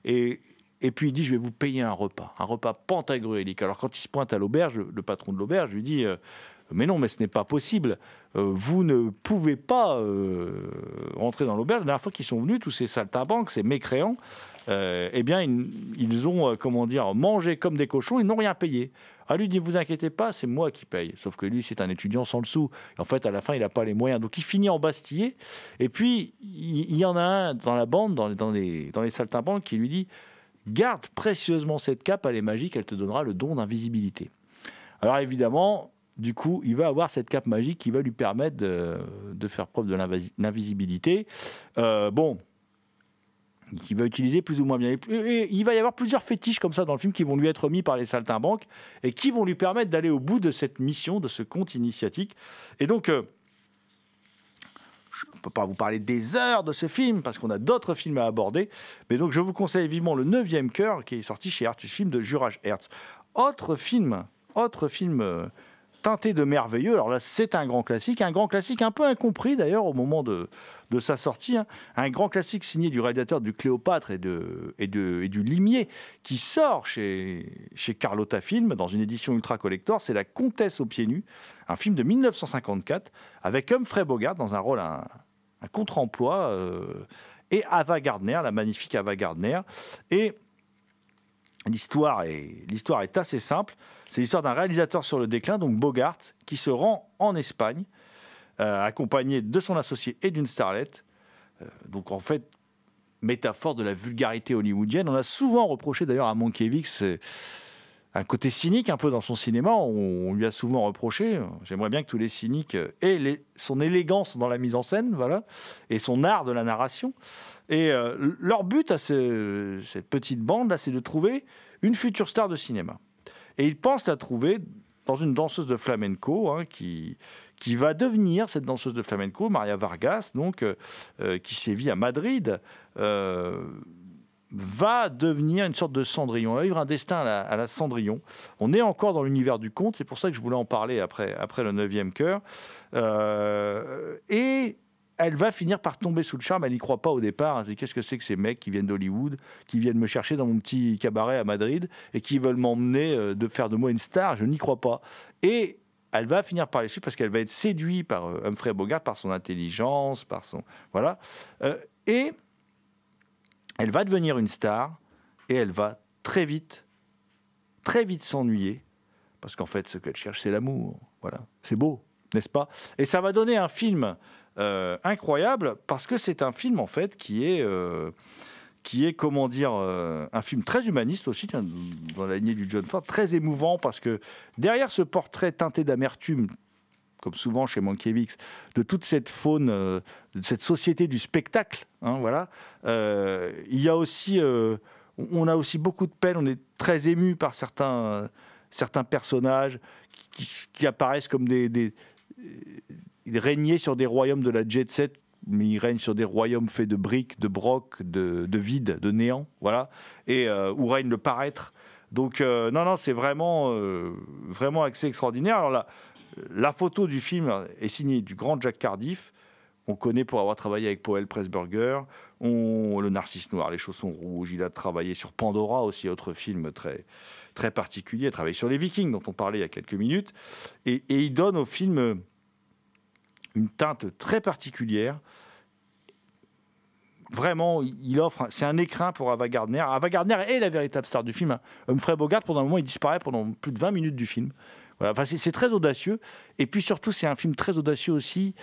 et, et puis il dit, je vais vous payer un repas, un repas pantagruélique. Alors quand il se pointe à l'auberge, le, patron de l'auberge lui dit, mais non, mais ce n'est pas possible. Vous ne pouvez pas rentrer dans l'auberge. La dernière fois qu'ils sont venus, tous ces saltimbanques, ces mécréants, euh, eh bien, ils, ont, euh, comment dire, mangé comme des cochons, ils n'ont rien payé. Ah, lui dit, vous inquiétez pas, c'est moi qui paye. Sauf que lui, c'est un étudiant sans le sou. Et en fait, à la fin, il n'a pas les moyens. Donc, il finit embastillé. Et puis, il, y en a un dans la bande, dans, dans les, dans les saltimbanques, qui lui dit, garde précieusement cette cape, elle est magique, elle te donnera le don d'invisibilité. Alors, évidemment, du coup, il va avoir cette cape magique qui va lui permettre de, faire preuve de l'invisibilité. Euh, bon, qu'il va utiliser plus ou moins bien. Et- il va y avoir plusieurs fétiches comme ça dans le film qui vont lui être mis par les saltimbanques et qui vont lui permettre d'aller au bout de cette mission, de ce conte initiatique. Et donc, euh, je ne peux pas vous parler des heures de ce film parce qu'on a d'autres films à aborder, mais donc je vous conseille vivement le 9e cœur qui est sorti chez Artus Film de Juraj Hertz. Autre film, autre film euh, teinté de merveilleux. Alors là, c'est un grand classique, un grand classique un peu incompris d'ailleurs au moment de, de sa sortie. hein. Un grand classique signé du réalisateur du Cléopâtre et, de, et, de, et du Limier qui sort chez, chez Carlotta Film dans une édition ultra collector. C'est La Comtesse aux pieds nus, un film de 1954 avec Humphrey Bogart dans un rôle, un, contre-emploi. euh, et Ava Gardner, la magnifique Ava Gardner. Et l'histoire est, l'histoire est assez simple. C'est l'histoire d'un réalisateur sur le déclin, donc Bogart, qui se rend en Espagne, euh, accompagné de son associé et d'une starlette. Euh, donc en fait, métaphore de la vulgarité hollywoodienne. On a souvent reproché d'ailleurs à Mankiewicz un côté cynique un peu dans son cinéma. On, lui a souvent reproché. euh, J'aimerais bien que tous les cyniques aient son élégance dans la mise en scène, voilà, et son art de la narration. Et leur but à ce- cette petite bande là, c'est de trouver une future star de cinéma. Et ils pensent la trouver dans une danseuse de flamenco hein, qui, qui va devenir cette danseuse de flamenco, Maria Vargas, donc, euh, euh, qui sévit à Madrid, euh, va devenir une sorte de Cendrillon. Elle va vivre un destin à la, Cendrillon. On est encore dans l'univers du conte, c'est pour ça que je voulais en parler après, après le 9e cœur. Et elle va finir par tomber sous le charme. Elle n'y croit pas au départ. Dit, Qu'est-ce que c'est que ces mecs qui viennent d'Hollywood, qui viennent me chercher dans mon petit cabaret à Madrid et qui veulent m'emmener euh, de faire de moi une star Je n'y crois pas. Et elle va finir par les suivre parce qu'elle va être séduite par euh, Humphrey Bogart, par son intelligence, par son voilà. Euh, et elle va devenir une star et elle va très vite, très vite s'ennuyer parce qu'en fait, ce qu'elle cherche, c'est l'amour. Voilà, c'est beau, n'est-ce pas? Et ça va donner un film euh, incroyable parce que c'est un film en fait qui est euh, qui est comment dire euh, un film très humaniste aussi dans la lignée du John Ford, très émouvant parce que derrière ce portrait teinté d'amertume comme souvent chez Mankiewicz, de toute cette faune, de cette société du spectacle. hein, voilà. Il y a aussi, on a aussi beaucoup de peine. On est très ému par certains, certains personnages qui, apparaissent comme des ils régnaient sur des royaumes de la jet set, mais ils règnent sur des royaumes faits de briques, de brocs, de, de vide, de néant, voilà, et euh, où règne le paraître. Donc euh, non, non, c'est vraiment, euh, vraiment assez extraordinaire. Alors là, la photo du film est signée du grand Jack Cardiff. On connaît pour avoir travaillé avec Powell Pressburger, le Narcisse Noir, les chaussons rouges. Il a travaillé sur Pandora aussi, autre film très, très particulier. Il a travaillé sur les Vikings, dont on parlait il y a quelques minutes. Et il donne au film une teinte très particulière. Vraiment, il offre. C'est un écrin pour Ava Gardner. Ava Gardner est la véritable star du film. Humphrey Bogart, pendant un moment, il disparaît pendant plus de 20 minutes du film. Voilà. Enfin, c'est très audacieux. Et puis surtout, c'est un film très audacieux aussi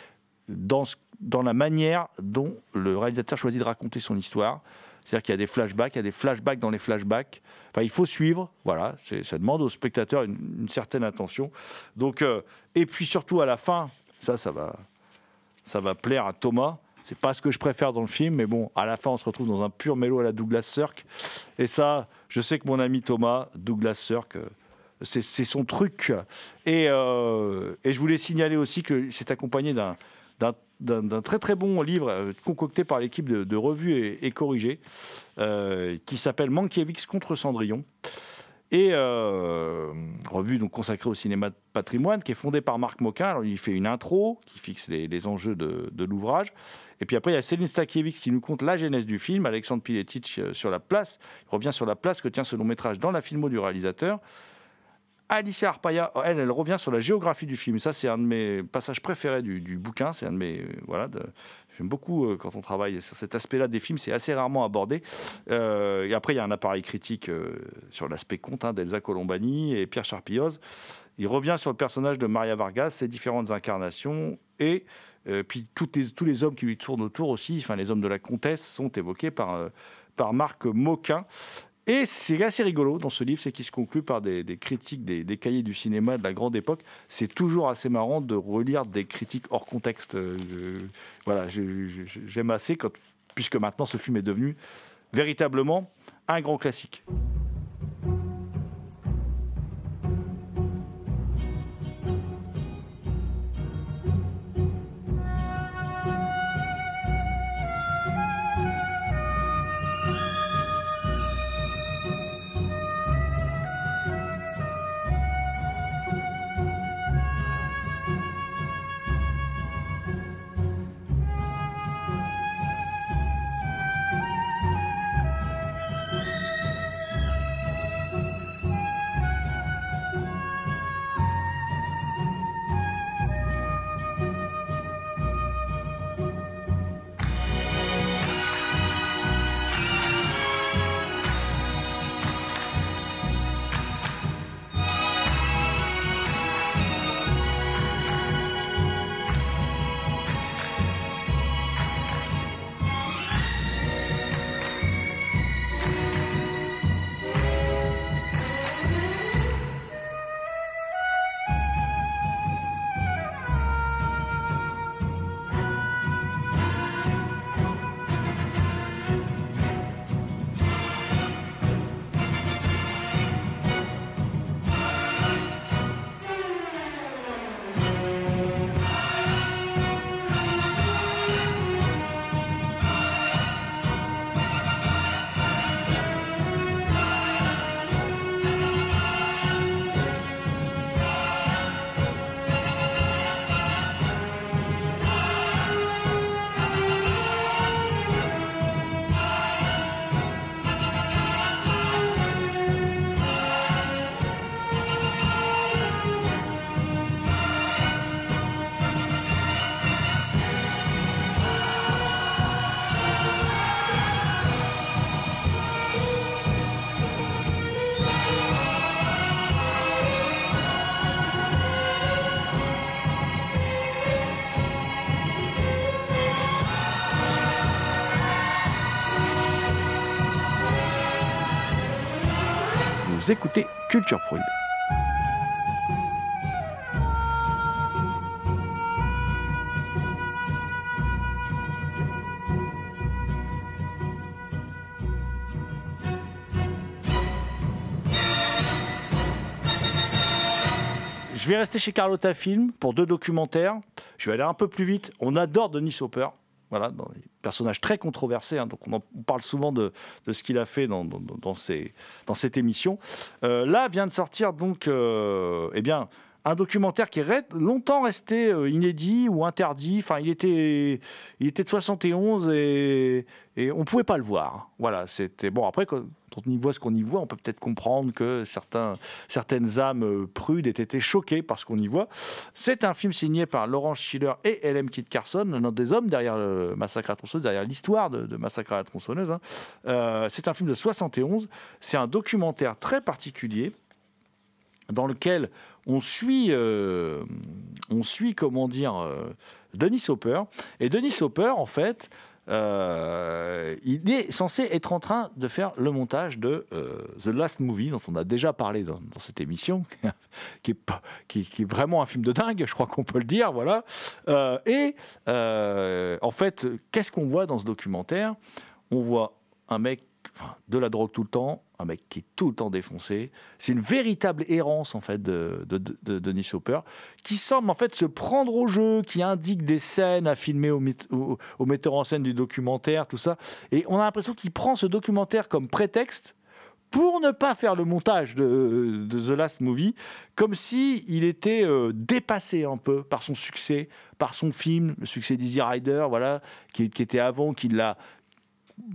dans, dans la manière dont le réalisateur choisit de raconter son histoire. C'est-à-dire qu'il y a des flashbacks, il y a des flashbacks dans les flashbacks. Enfin, il faut suivre, voilà. Ça demande au spectateur une, certaine attention. Donc, euh, et puis surtout à la fin, ça, ça va, ça va plaire à Thomas. C'est pas ce que je préfère dans le film, mais bon, à la fin, on se retrouve dans un pur mélo à la Douglas Sirk. Et ça, je sais que mon ami Thomas, Douglas Sirk, euh, c'est son truc. Et, euh, et, je voulais signaler aussi que c'est accompagné d'un très très bon livre euh, concocté par l'équipe de, Revue et, Corrigé, qui s'appelle Mankiewicz contre Cendrillon et euh, revue donc consacrée au cinéma de patrimoine, qui est fondée par Marc Moquin. Il fait une intro qui fixe les, enjeux de, l'ouvrage. Et puis après, il y a Céline Stakiewicz qui nous compte la genèse du film, Alexandre Piletitch euh, sur la place. Il revient sur la place que tient ce long métrage dans la filmo du réalisateur. Alicia Arpaia, elle, elle revient sur la géographie du film. Ça, c'est un de mes passages préférés du, bouquin. C'est un de mes. Voilà, j'aime beaucoup euh, quand on travaille sur cet aspect-là des films. C'est assez rarement abordé. Euh, et après, il y a un appareil critique euh, sur l'aspect conte hein, d'Elsa Colombani et Pierre Charpilloz. Il revient sur le personnage de Maria Vargas, ses différentes incarnations et puis tous les hommes qui lui tournent autour aussi. Enfin, les hommes de la comtesse sont évoqués par par Marc Moquin. Et c'est assez rigolo dans ce livre, c'est qu'il se conclut par des, critiques des, cahiers du cinéma de la grande époque. C'est toujours assez marrant de relire des critiques hors contexte. Euh, voilà, j'aime assez, puisque maintenant ce film est devenu véritablement un grand classique. Écoutez Culture Prohibée. Je vais rester chez Carlotta Film pour deux documentaires. Je vais aller un peu plus vite. On adore Denis Hopper. Voilà, dans des personnages très controversés. Hein, donc on, parle souvent de, ce qu'il a fait dans, cette émission. Euh, là vient de sortir donc, euh, eh bien, un documentaire qui est longtemps resté euh, inédit ou interdit. Enfin, il était, il était de 71 et, on pouvait pas le voir. Voilà, c'était bon. Après, quand on y voit ce qu'on y voit, on peut peut-être comprendre que certains, certaines âmes euh, prudes aient été choquées par ce qu'on y voit. C'est un film signé par Laurence Schiller et L.M. Kit Carson, l'un des hommes derrière le Massacre à tronçonneuse, derrière l'histoire de, de Massacre à la tronçonneuse. hein. Euh, c'est un film de 71. C'est un documentaire très particulier dans lequel on suit, euh, on suit comment dire, euh, Denis Hopper. Et Denis Hopper, en fait, euh, il est censé être en train de faire le montage de The Last Movie, dont on a déjà parlé dans, cette émission, qui est, vraiment un film de dingue, je crois qu'on peut le dire, voilà. Et en fait, qu'est-ce qu'on voit dans ce documentaire? On voit un mec, de la drogue tout le temps, un mec qui est tout le temps défoncé. C'est une véritable errance en fait de, de, de- de Denis Hopper, qui semble en fait se prendre au jeu, qui indique des scènes à filmer au, met- au- au metteur en scène du documentaire, tout ça. Et on a l'impression qu'il prend ce documentaire comme prétexte pour ne pas faire le montage de, de The Last Movie, comme si il était euh, dépassé un peu par son succès, par son film, le succès d'Easy Rider, voilà, qui, qui était avant, qui l'a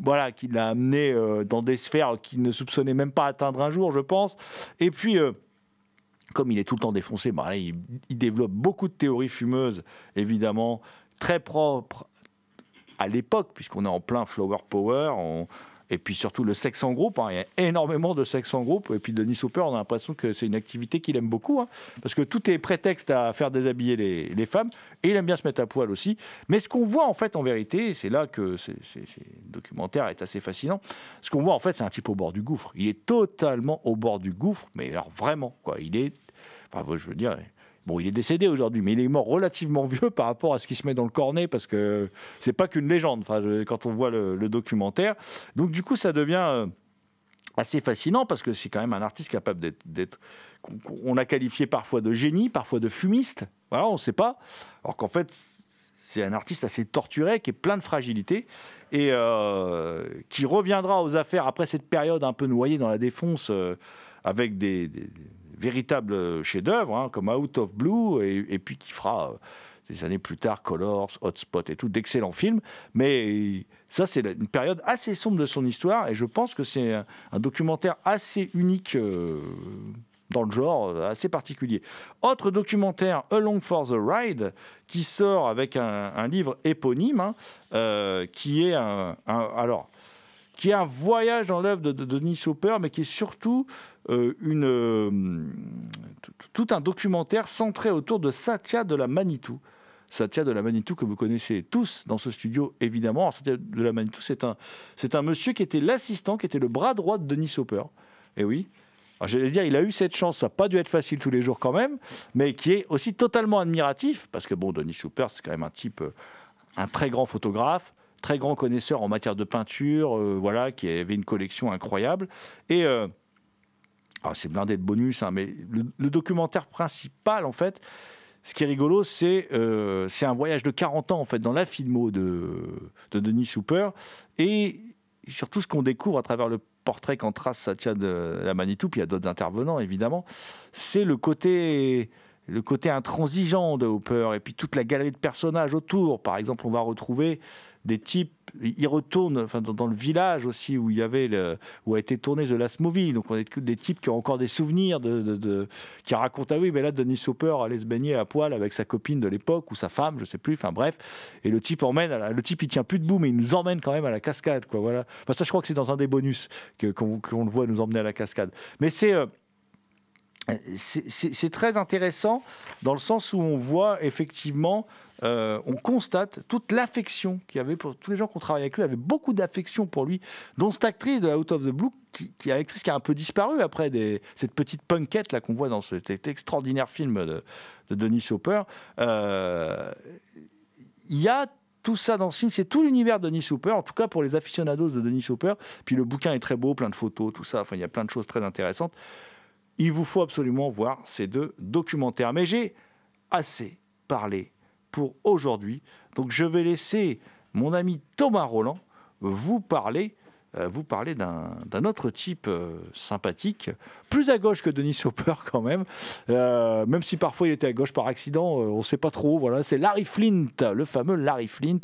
voilà, qui l'a amené euh, dans des sphères qu'il ne soupçonnait même pas atteindre un jour, je pense. Et puis, euh, comme il est tout le temps défoncé, bah, il, développe beaucoup de théories fumeuses, évidemment, très propres à l'époque, puisqu'on est en plein flower power, et puis surtout le sexe en groupe. hein. Il y a énormément de sexe en groupe. Et puis Denis Hopper, on a l'impression que c'est une activité qu'il aime beaucoup, hein, parce que tout est prétexte à faire déshabiller les, femmes, et il aime bien se mettre à poil aussi. Mais ce qu'on voit en fait en vérité, c'est là que le documentaire est assez fascinant, ce qu'on voit en fait, c'est un type au bord du gouffre. Il est totalement au bord du gouffre, mais alors vraiment, quoi. Il est, je veux dire, Bon, il est décédé aujourd'hui, mais il est mort relativement vieux par rapport à ce qui se met dans le cornet, parce que c'est pas qu'une légende. Enfin, quand on voit le, documentaire, donc du coup, ça devient euh, assez fascinant parce que c'est quand même un artiste capable d'être, on l'a qualifié parfois de génie, parfois de fumiste. Voilà, on ne sait pas. Alors qu'en fait, c'est un artiste assez torturé, qui est plein de fragilité et euh, qui reviendra aux affaires après cette période un peu noyée dans la défonce euh, avec des- des véritables chefs-d'œuvre hein, comme Out of Blue et, puis qui fera euh, des années plus tard Colors, Hotspot et tout, d'excellents films. Mais ça, c'est une période assez sombre de son histoire et je pense que c'est un, documentaire assez unique. euh, dans le genre euh, assez particulier. Autre documentaire, Along for the Ride, qui sort avec un, livre éponyme, hein, euh, qui est un, un- alors, qui est un voyage dans l'œuvre de, de Denis Hopper, mais qui est surtout euh, euh, tout- un documentaire centré autour de Satya de la Manitou. Satya de la Manitou que vous connaissez tous dans ce studio, évidemment. Alors, Satya de la Manitou, c'est un, c'est un monsieur qui était l'assistant, qui était le bras droit de Denis Hopper. Et oui, alors, J'allais dire, il a eu cette chance, ça n'a pas dû être facile tous les jours quand même, mais qui est aussi totalement admiratif, parce que bon, Denis Hooper, c'est quand même un type, euh, un très grand photographe, très grand connaisseur en matière de peinture, euh, voilà, qui avait une collection incroyable. Et euh, alors, c'est blindé de bonus, hein, mais le, documentaire principal, en fait, ce qui est rigolo, c'est euh, un voyage de 40 ans, en fait, dans la filmo de, de Denis Hooper, et surtout ce qu'on découvre à travers le portrait qu'en trace Satya de la Manitou, puis il y a d'autres intervenants évidemment, c'est le côté, le côté intransigeant de Hopper et puis toute la galerie de personnages autour. Par exemple, on va retrouver des types, il retourne enfin, dans, le village aussi où il y avait où a été tourné The Last Movie. Donc on est des types qui ont encore des souvenirs de, qui racontent ah oui mais là Denis Hopper allait se baigner à poil avec sa copine de l'époque ou sa femme, je sais plus. Enfin bref, et le type emmène, le type il tient plus debout mais il nous emmène quand même à la cascade quoi. Voilà. Enfin, ça je crois que c'est dans un des bonus qu'on le voit nous emmener à la cascade. Mais c'est euh, c'est- très intéressant dans le sens où on voit effectivement, euh, on constate toute l'affection qu'il y avait pour tous les gens qui ont travaillé avec lui, avaient beaucoup d'affection pour lui, dont cette actrice de Out of the Blue, qui, est une actrice qui a un peu disparu après cette petite punkette là qu'on voit dans cet extraordinaire film de, de Denis Hopper. Euh, Il y a tout ça dans ce film, c'est tout l'univers de Denis Hopper, en tout cas pour les aficionados de Denis Hopper. Puis le bouquin est très beau, plein de photos, tout ça. Enfin, il y a plein de choses très intéressantes. Il vous faut absolument voir ces deux documentaires. Mais j'ai assez parlé pour aujourd'hui. Donc je vais laisser mon ami Thomas Roland vous parler vous parler d'un autre type euh, sympathique, plus à gauche que Denis Hopper quand même, Euh, même si parfois il était à gauche par accident, euh, on ne sait pas trop. Voilà, c'est Larry Flint, le fameux Larry Flint,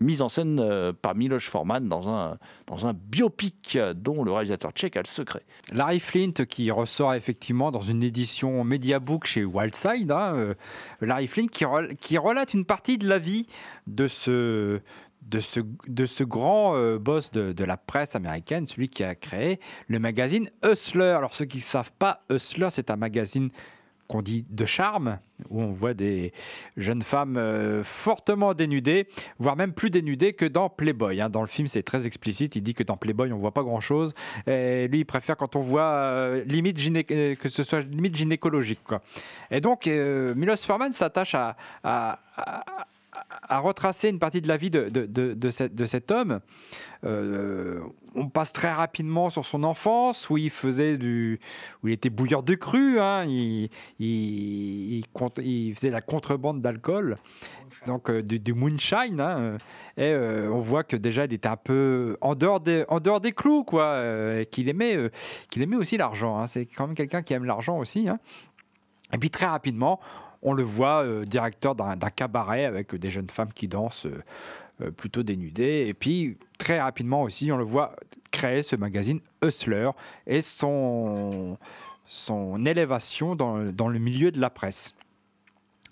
mis en scène euh, par Miloš Forman dans un, dans un biopic dont le réalisateur tchèque a le secret. Larry Flint qui ressort effectivement dans une édition Mediabook chez Wildside. hein, euh, Larry Flint qui, qui relate une partie de la vie de ce, de ce, de ce grand euh, boss de, de la presse américaine, celui qui a créé le magazine Hustler. Alors ceux qui ne savent pas, Hustler c'est un magazine qu'on dit de charme, où on voit des jeunes femmes euh, fortement dénudées, voire même plus dénudées que dans Playboy. hein. Dans le film, c'est très explicite. Il dit que dans Playboy, on voit pas grand-chose. Et lui, il préfère quand on voit euh, limite que ce soit limite gynécologique. Quoi. Et donc, Milos Forman s'attache à- à retracer une partie de la vie de, de- de- de cet, homme. Euh, on passe très rapidement sur son enfance où il faisait du, où il était bouilleur de cru. hein. Il, il- il faisait la contrebande d'alcool, donc euh, du, moonshine. hein. Et euh, on voit que déjà il était un peu en dehors des, en dehors des clous, quoi. qu'il aimait, qu'il aimait aussi l'argent. hein. C'est quand même quelqu'un qui aime l'argent aussi. hein. Et puis très rapidement, on le voit euh, directeur d'un cabaret avec des jeunes femmes qui dansent euh, euh, plutôt dénudées. Et puis très rapidement aussi, on le voit créer ce magazine Hustler et son, élévation dans, le milieu de la presse.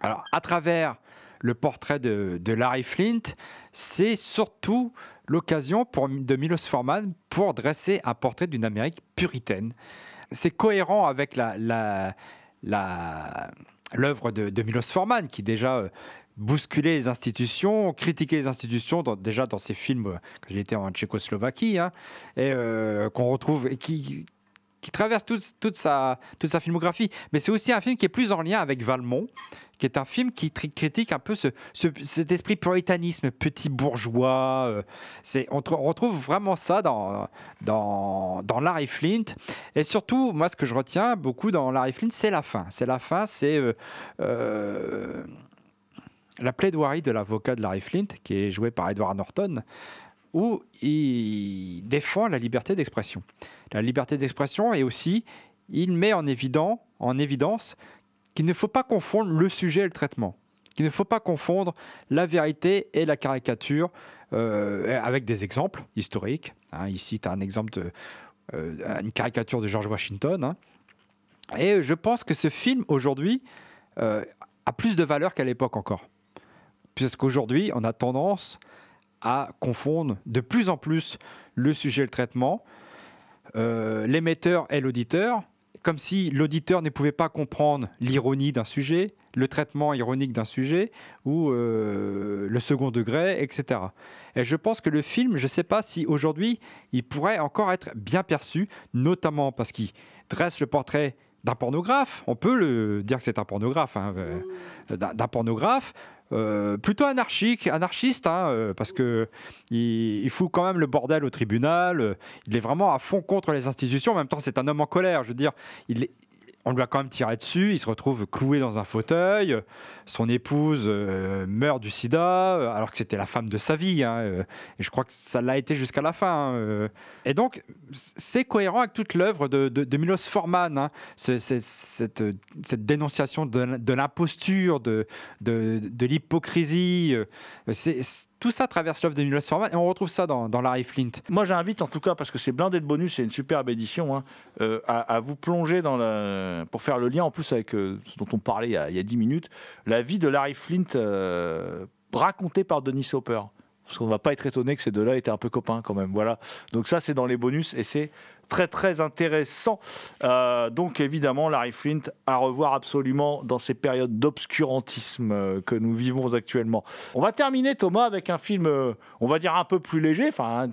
Alors à travers le portrait de, Larry Flint, c'est surtout l'occasion de Milos Forman pour dresser un portrait d'une Amérique puritaine. C'est cohérent avec la- l'œuvre de, Milos Forman, qui déjà euh, bousculait les institutions, critiquait les institutions, dans- déjà dans ses films, euh, quand il était en Tchécoslovaquie, hein, et euh, qu'on retrouve, qui traverse toute, sa, toute sa filmographie. Mais c'est aussi un film qui est plus en lien avec Valmont, qui est un film qui critique un peu ce, ce- cet esprit puritanisme, petit bourgeois. euh, c'est, on retrouve vraiment ça dans, dans, dans Larry Flint. Et surtout, moi, ce que je retiens beaucoup dans Larry Flint, c'est la fin. C'est la fin, c'est euh, euh, la plaidoirie de l'avocat de Larry Flint, qui est joué par Edward Norton, où il défend la liberté d'expression. La liberté d'expression et aussi, il met en, évidence qu'il ne faut pas confondre le sujet et le traitement. Qu'il ne faut pas confondre la vérité et la caricature euh, avec des exemples historiques. hein. ici, tu as un exemple euh, une caricature de George Washington. hein. Et je pense que ce film, aujourd'hui, euh, a plus de valeur qu'à l'époque encore. Puisqu'aujourd'hui, on a tendance à confondre de plus en plus le sujet et le traitement, euh, l'émetteur et l'auditeur, comme si l'auditeur ne pouvait pas comprendre l'ironie d'un sujet, le traitement ironique d'un sujet ou euh, le second degré, etc. Et je pense que le film, je ne sais pas si aujourd'hui il pourrait encore être bien perçu, notamment parce qu'il dresse le portrait d'un pornographe, on peut le dire que c'est un pornographe, hein, euh, d'un d'un pornographe, euh, plutôt anarchique, anarchiste, hein, euh, parce que il, fout quand même le bordel au tribunal. euh, il est vraiment à fond contre les institutions. En même temps, c'est un homme en colère. Je veux dire, il est- on lui a quand même tiré dessus. Il se retrouve cloué dans un fauteuil. Son épouse euh, meurt du sida, euh, alors que c'était la femme de sa vie. hein, euh, et je crois que ça l'a été jusqu'à la fin. hein. Et donc, c'est cohérent avec toute l'œuvre de, de- Milos Forman. hein, ce- ce- cette, cette dénonciation de, de l'imposture, de, de, l'hypocrisie. c'est- tout ça traverse l'œuvre de Milos Forman et on retrouve ça dans, dans Larry Flint. Moi, j'invite en tout cas, parce que c'est blindé de bonus, c'est une superbe édition, à vous plonger dans la. Pour faire le lien en plus avec euh, ce dont on parlait il y, a, il y a 10 minutes, la vie de Larry Flint euh, racontée par Denis Hopper. Parce qu'on ne va pas être étonné que ces deux-là étaient un peu copains quand même. Voilà. Donc, ça, c'est dans les bonus et c'est très, très intéressant. Euh, donc, évidemment, Larry Flint à revoir absolument dans ces périodes d'obscurantisme euh, que nous vivons actuellement. On va terminer, Thomas, avec un film, euh, on va dire un peu plus léger, enfin,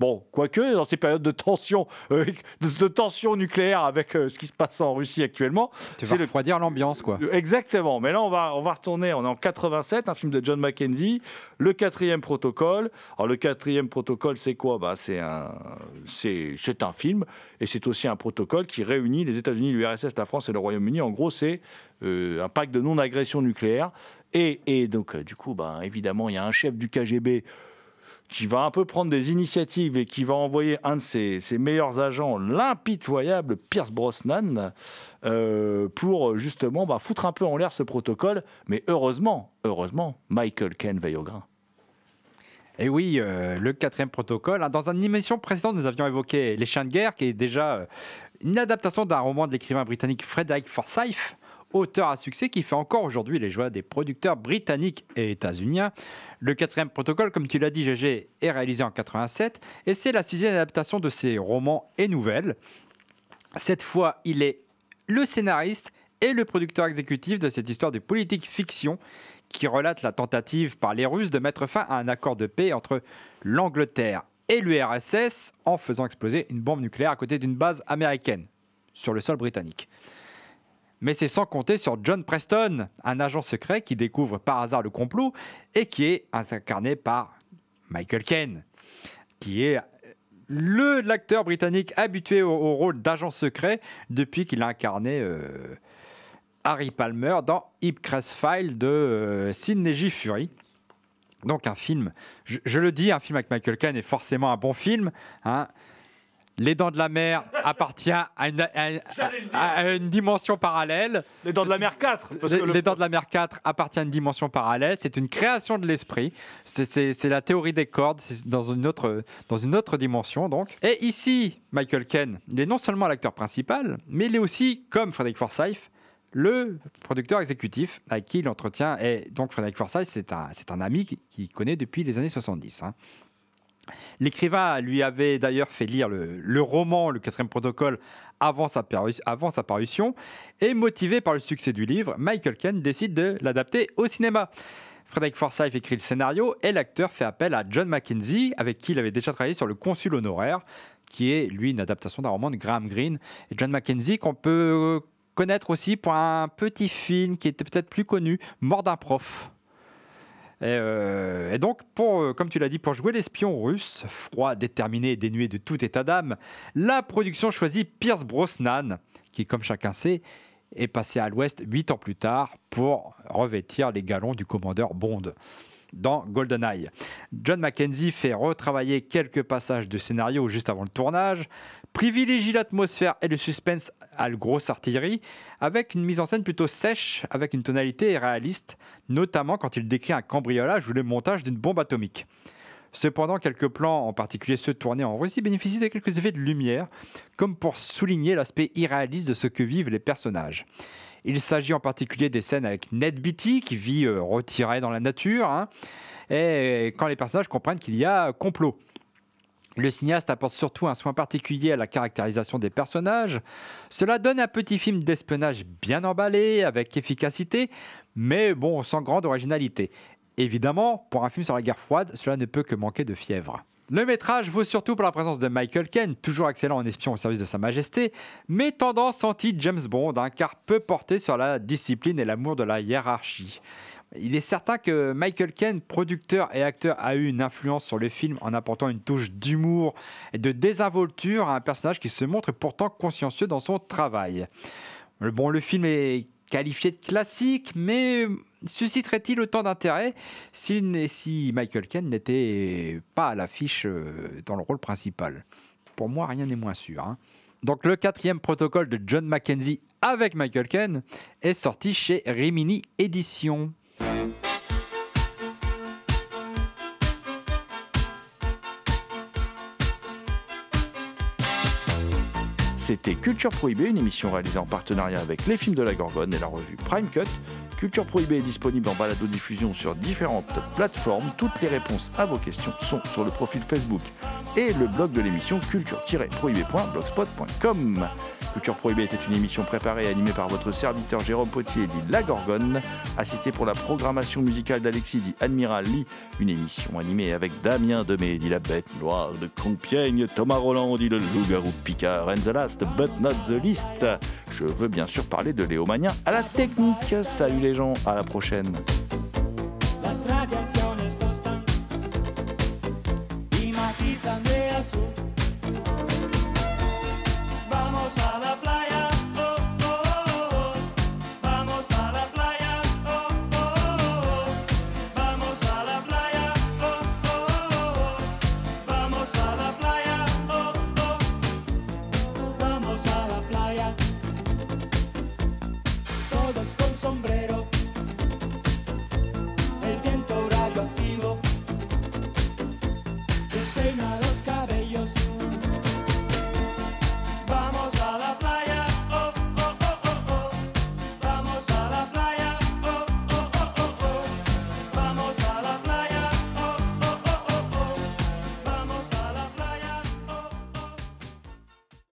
Bon, quoique, dans ces périodes de tension, euh, de, de tension nucléaire avec euh, ce qui se passe en Russie actuellement. Tu vas refroidir l'ambiance, quoi. le- Exactement. Mais là, on va, on va retourner. On est en 87, un film de John Mackenzie, Le quatrième protocole. Alors, le quatrième protocole, c'est quoi? Bah, c'est, un, c'est, c'est un film et c'est aussi un protocole qui réunit les États-Unis, l'URSS, la France et le Royaume-Uni. En gros, c'est euh, un pacte de non-agression nucléaire. Et, et donc, euh, du coup, bah, évidemment, il y a un chef du KGB qui va un peu prendre des initiatives et qui va envoyer un de ses, meilleurs agents, l'impitoyable Pierce Brosnan, euh, pour justement bah, foutre un peu en l'air ce protocole. Mais heureusement, heureusement, Michael Ken veille au grain. Et oui, euh, le quatrième protocole. hein. Dans une émission précédente, nous avions évoqué Les Chiens de guerre, qui est déjà euh, une adaptation d'un roman de l'écrivain britannique Frederick Forsyth, auteur à succès qui fait encore aujourd'hui les joies des producteurs britanniques et états-uniens. Le quatrième protocole, comme tu l'as dit, GG, est réalisé en 87 et c'est la sixième adaptation de ses romans et nouvelles. Cette fois, il est le scénariste et le producteur exécutif de cette histoire de politique fiction qui relate la tentative par les Russes de mettre fin à un accord de paix entre l'Angleterre et l'URSS en faisant exploser une bombe nucléaire à côté d'une base américaine sur le sol britannique. Mais c'est sans compter sur John Preston, un agent secret qui découvre par hasard le complot et qui est incarné par Michael Caine, qui est le l'acteur britannique habitué au, rôle d'agent secret depuis qu'il a incarné euh, Harry Palmer dans Ipcress File de euh, Sidney. Fury. Donc un film, je, je le dis, un film avec Michael Caine est forcément un bon film. hein. Les Dents de la Mer appartient à une, à- à- à une dimension parallèle. Les Dents de la Mer 4 parce Les, que le- Les Dents de la Mer 4 appartient à une dimension parallèle. C'est une création de l'esprit. C'est- la théorie des cordes dans une, autre, dans une autre dimension. donc. Et ici, Michael Ken, il est non seulement l'acteur principal, mais il est aussi, comme Frédéric Forsyth, le producteur exécutif avec qui il entretient. Et donc, Frédéric Forsyth, c'est un, ami qui- qu'il connaît depuis les années 70. hein. L'écrivain lui avait d'ailleurs fait lire le, roman Le quatrième protocole avant sa, parution. Et motivé par le succès du livre, Michael Ken décide de l'adapter au cinéma. Frédéric Forsyth écrit le scénario et l'acteur fait appel à John Mackenzie, avec qui il avait déjà travaillé sur Le Consul honoraire, qui est lui une adaptation d'un roman de Graham Greene. Et John Mackenzie, qu'on peut connaître aussi pour un petit film qui était peut-être plus connu, Mort d'un prof. Et, euh, et donc, euh, comme tu l'as dit, pour jouer l'espion russe, froid, déterminé et dénué de tout état d'âme, la production choisit Pierce Brosnan, qui, comme chacun sait, est passé à l'Ouest huit ans plus tard pour revêtir les galons du commandeur Bond dans GoldenEye. John Mackenzie fait retravailler quelques passages de scénario juste avant le tournage, privilégie l'atmosphère et le suspense à la grosse artillerie, avec une mise en scène plutôt sèche, avec une tonalité réaliste, notamment quand il décrit un cambriolage ou le montage d'une bombe atomique. Cependant, quelques plans, en particulier ceux tournés en Russie, bénéficient de quelques effets de lumière, comme pour souligner l'aspect irréaliste de ce que vivent les personnages. Il s'agit en particulier des scènes avec Ned Beatty, qui vit euh, retiré dans la nature, hein, et quand les personnages comprennent qu'il y a complot. Le cinéaste apporte surtout un soin particulier à la caractérisation des personnages. Cela donne un petit film d'espionnage bien emballé, avec efficacité, mais bon, sans grande originalité. Évidemment, pour un film sur la guerre froide, cela ne peut que manquer de fièvre. Le métrage vaut surtout pour la présence de Michael Caine, toujours excellent en espion au service de Sa Majesté, mais tendance anti-James Bond, hein, car peu porté sur la discipline et l'amour de la hiérarchie. Il est certain que Michael Caine, producteur et acteur, a eu une influence sur le film en apportant une touche d'humour et de désinvolture à un personnage qui se montre pourtant consciencieux dans son travail. Bon, le film est qualifié de classique, mais susciterait-il autant d'intérêt si Michael Caine n'était pas à l'affiche euh, dans le rôle principal? Pour moi, rien n'est moins sûr. hein. Donc, le quatrième protocole de John Mackenzie avec Michael Caine est sorti chez Rimini Éditions. C'était Culture Prohibée, une émission réalisée en partenariat avec les films de la Gorgone et la revue Prime Cut. Culture Prohibée est disponible en balado-diffusion sur différentes plateformes. Toutes les réponses à vos questions sont sur le profil Facebook et le blog de l'émission culture-prohibée.blogspot.com. Culture Prohibée était une émission préparée et animée par votre serviteur Jérôme Potier dit La Gorgone, assisté pour la programmation musicale d'Alexis dit Admiral Lee, une émission animée avec Damien Demé dit La Bête Noire de Compiègne, Thomas Roland dit Le Loup-garou Picard, and the last but not the least. Je veux bien sûr parler de Léo Mania à la technique. Salut les à la prochaine.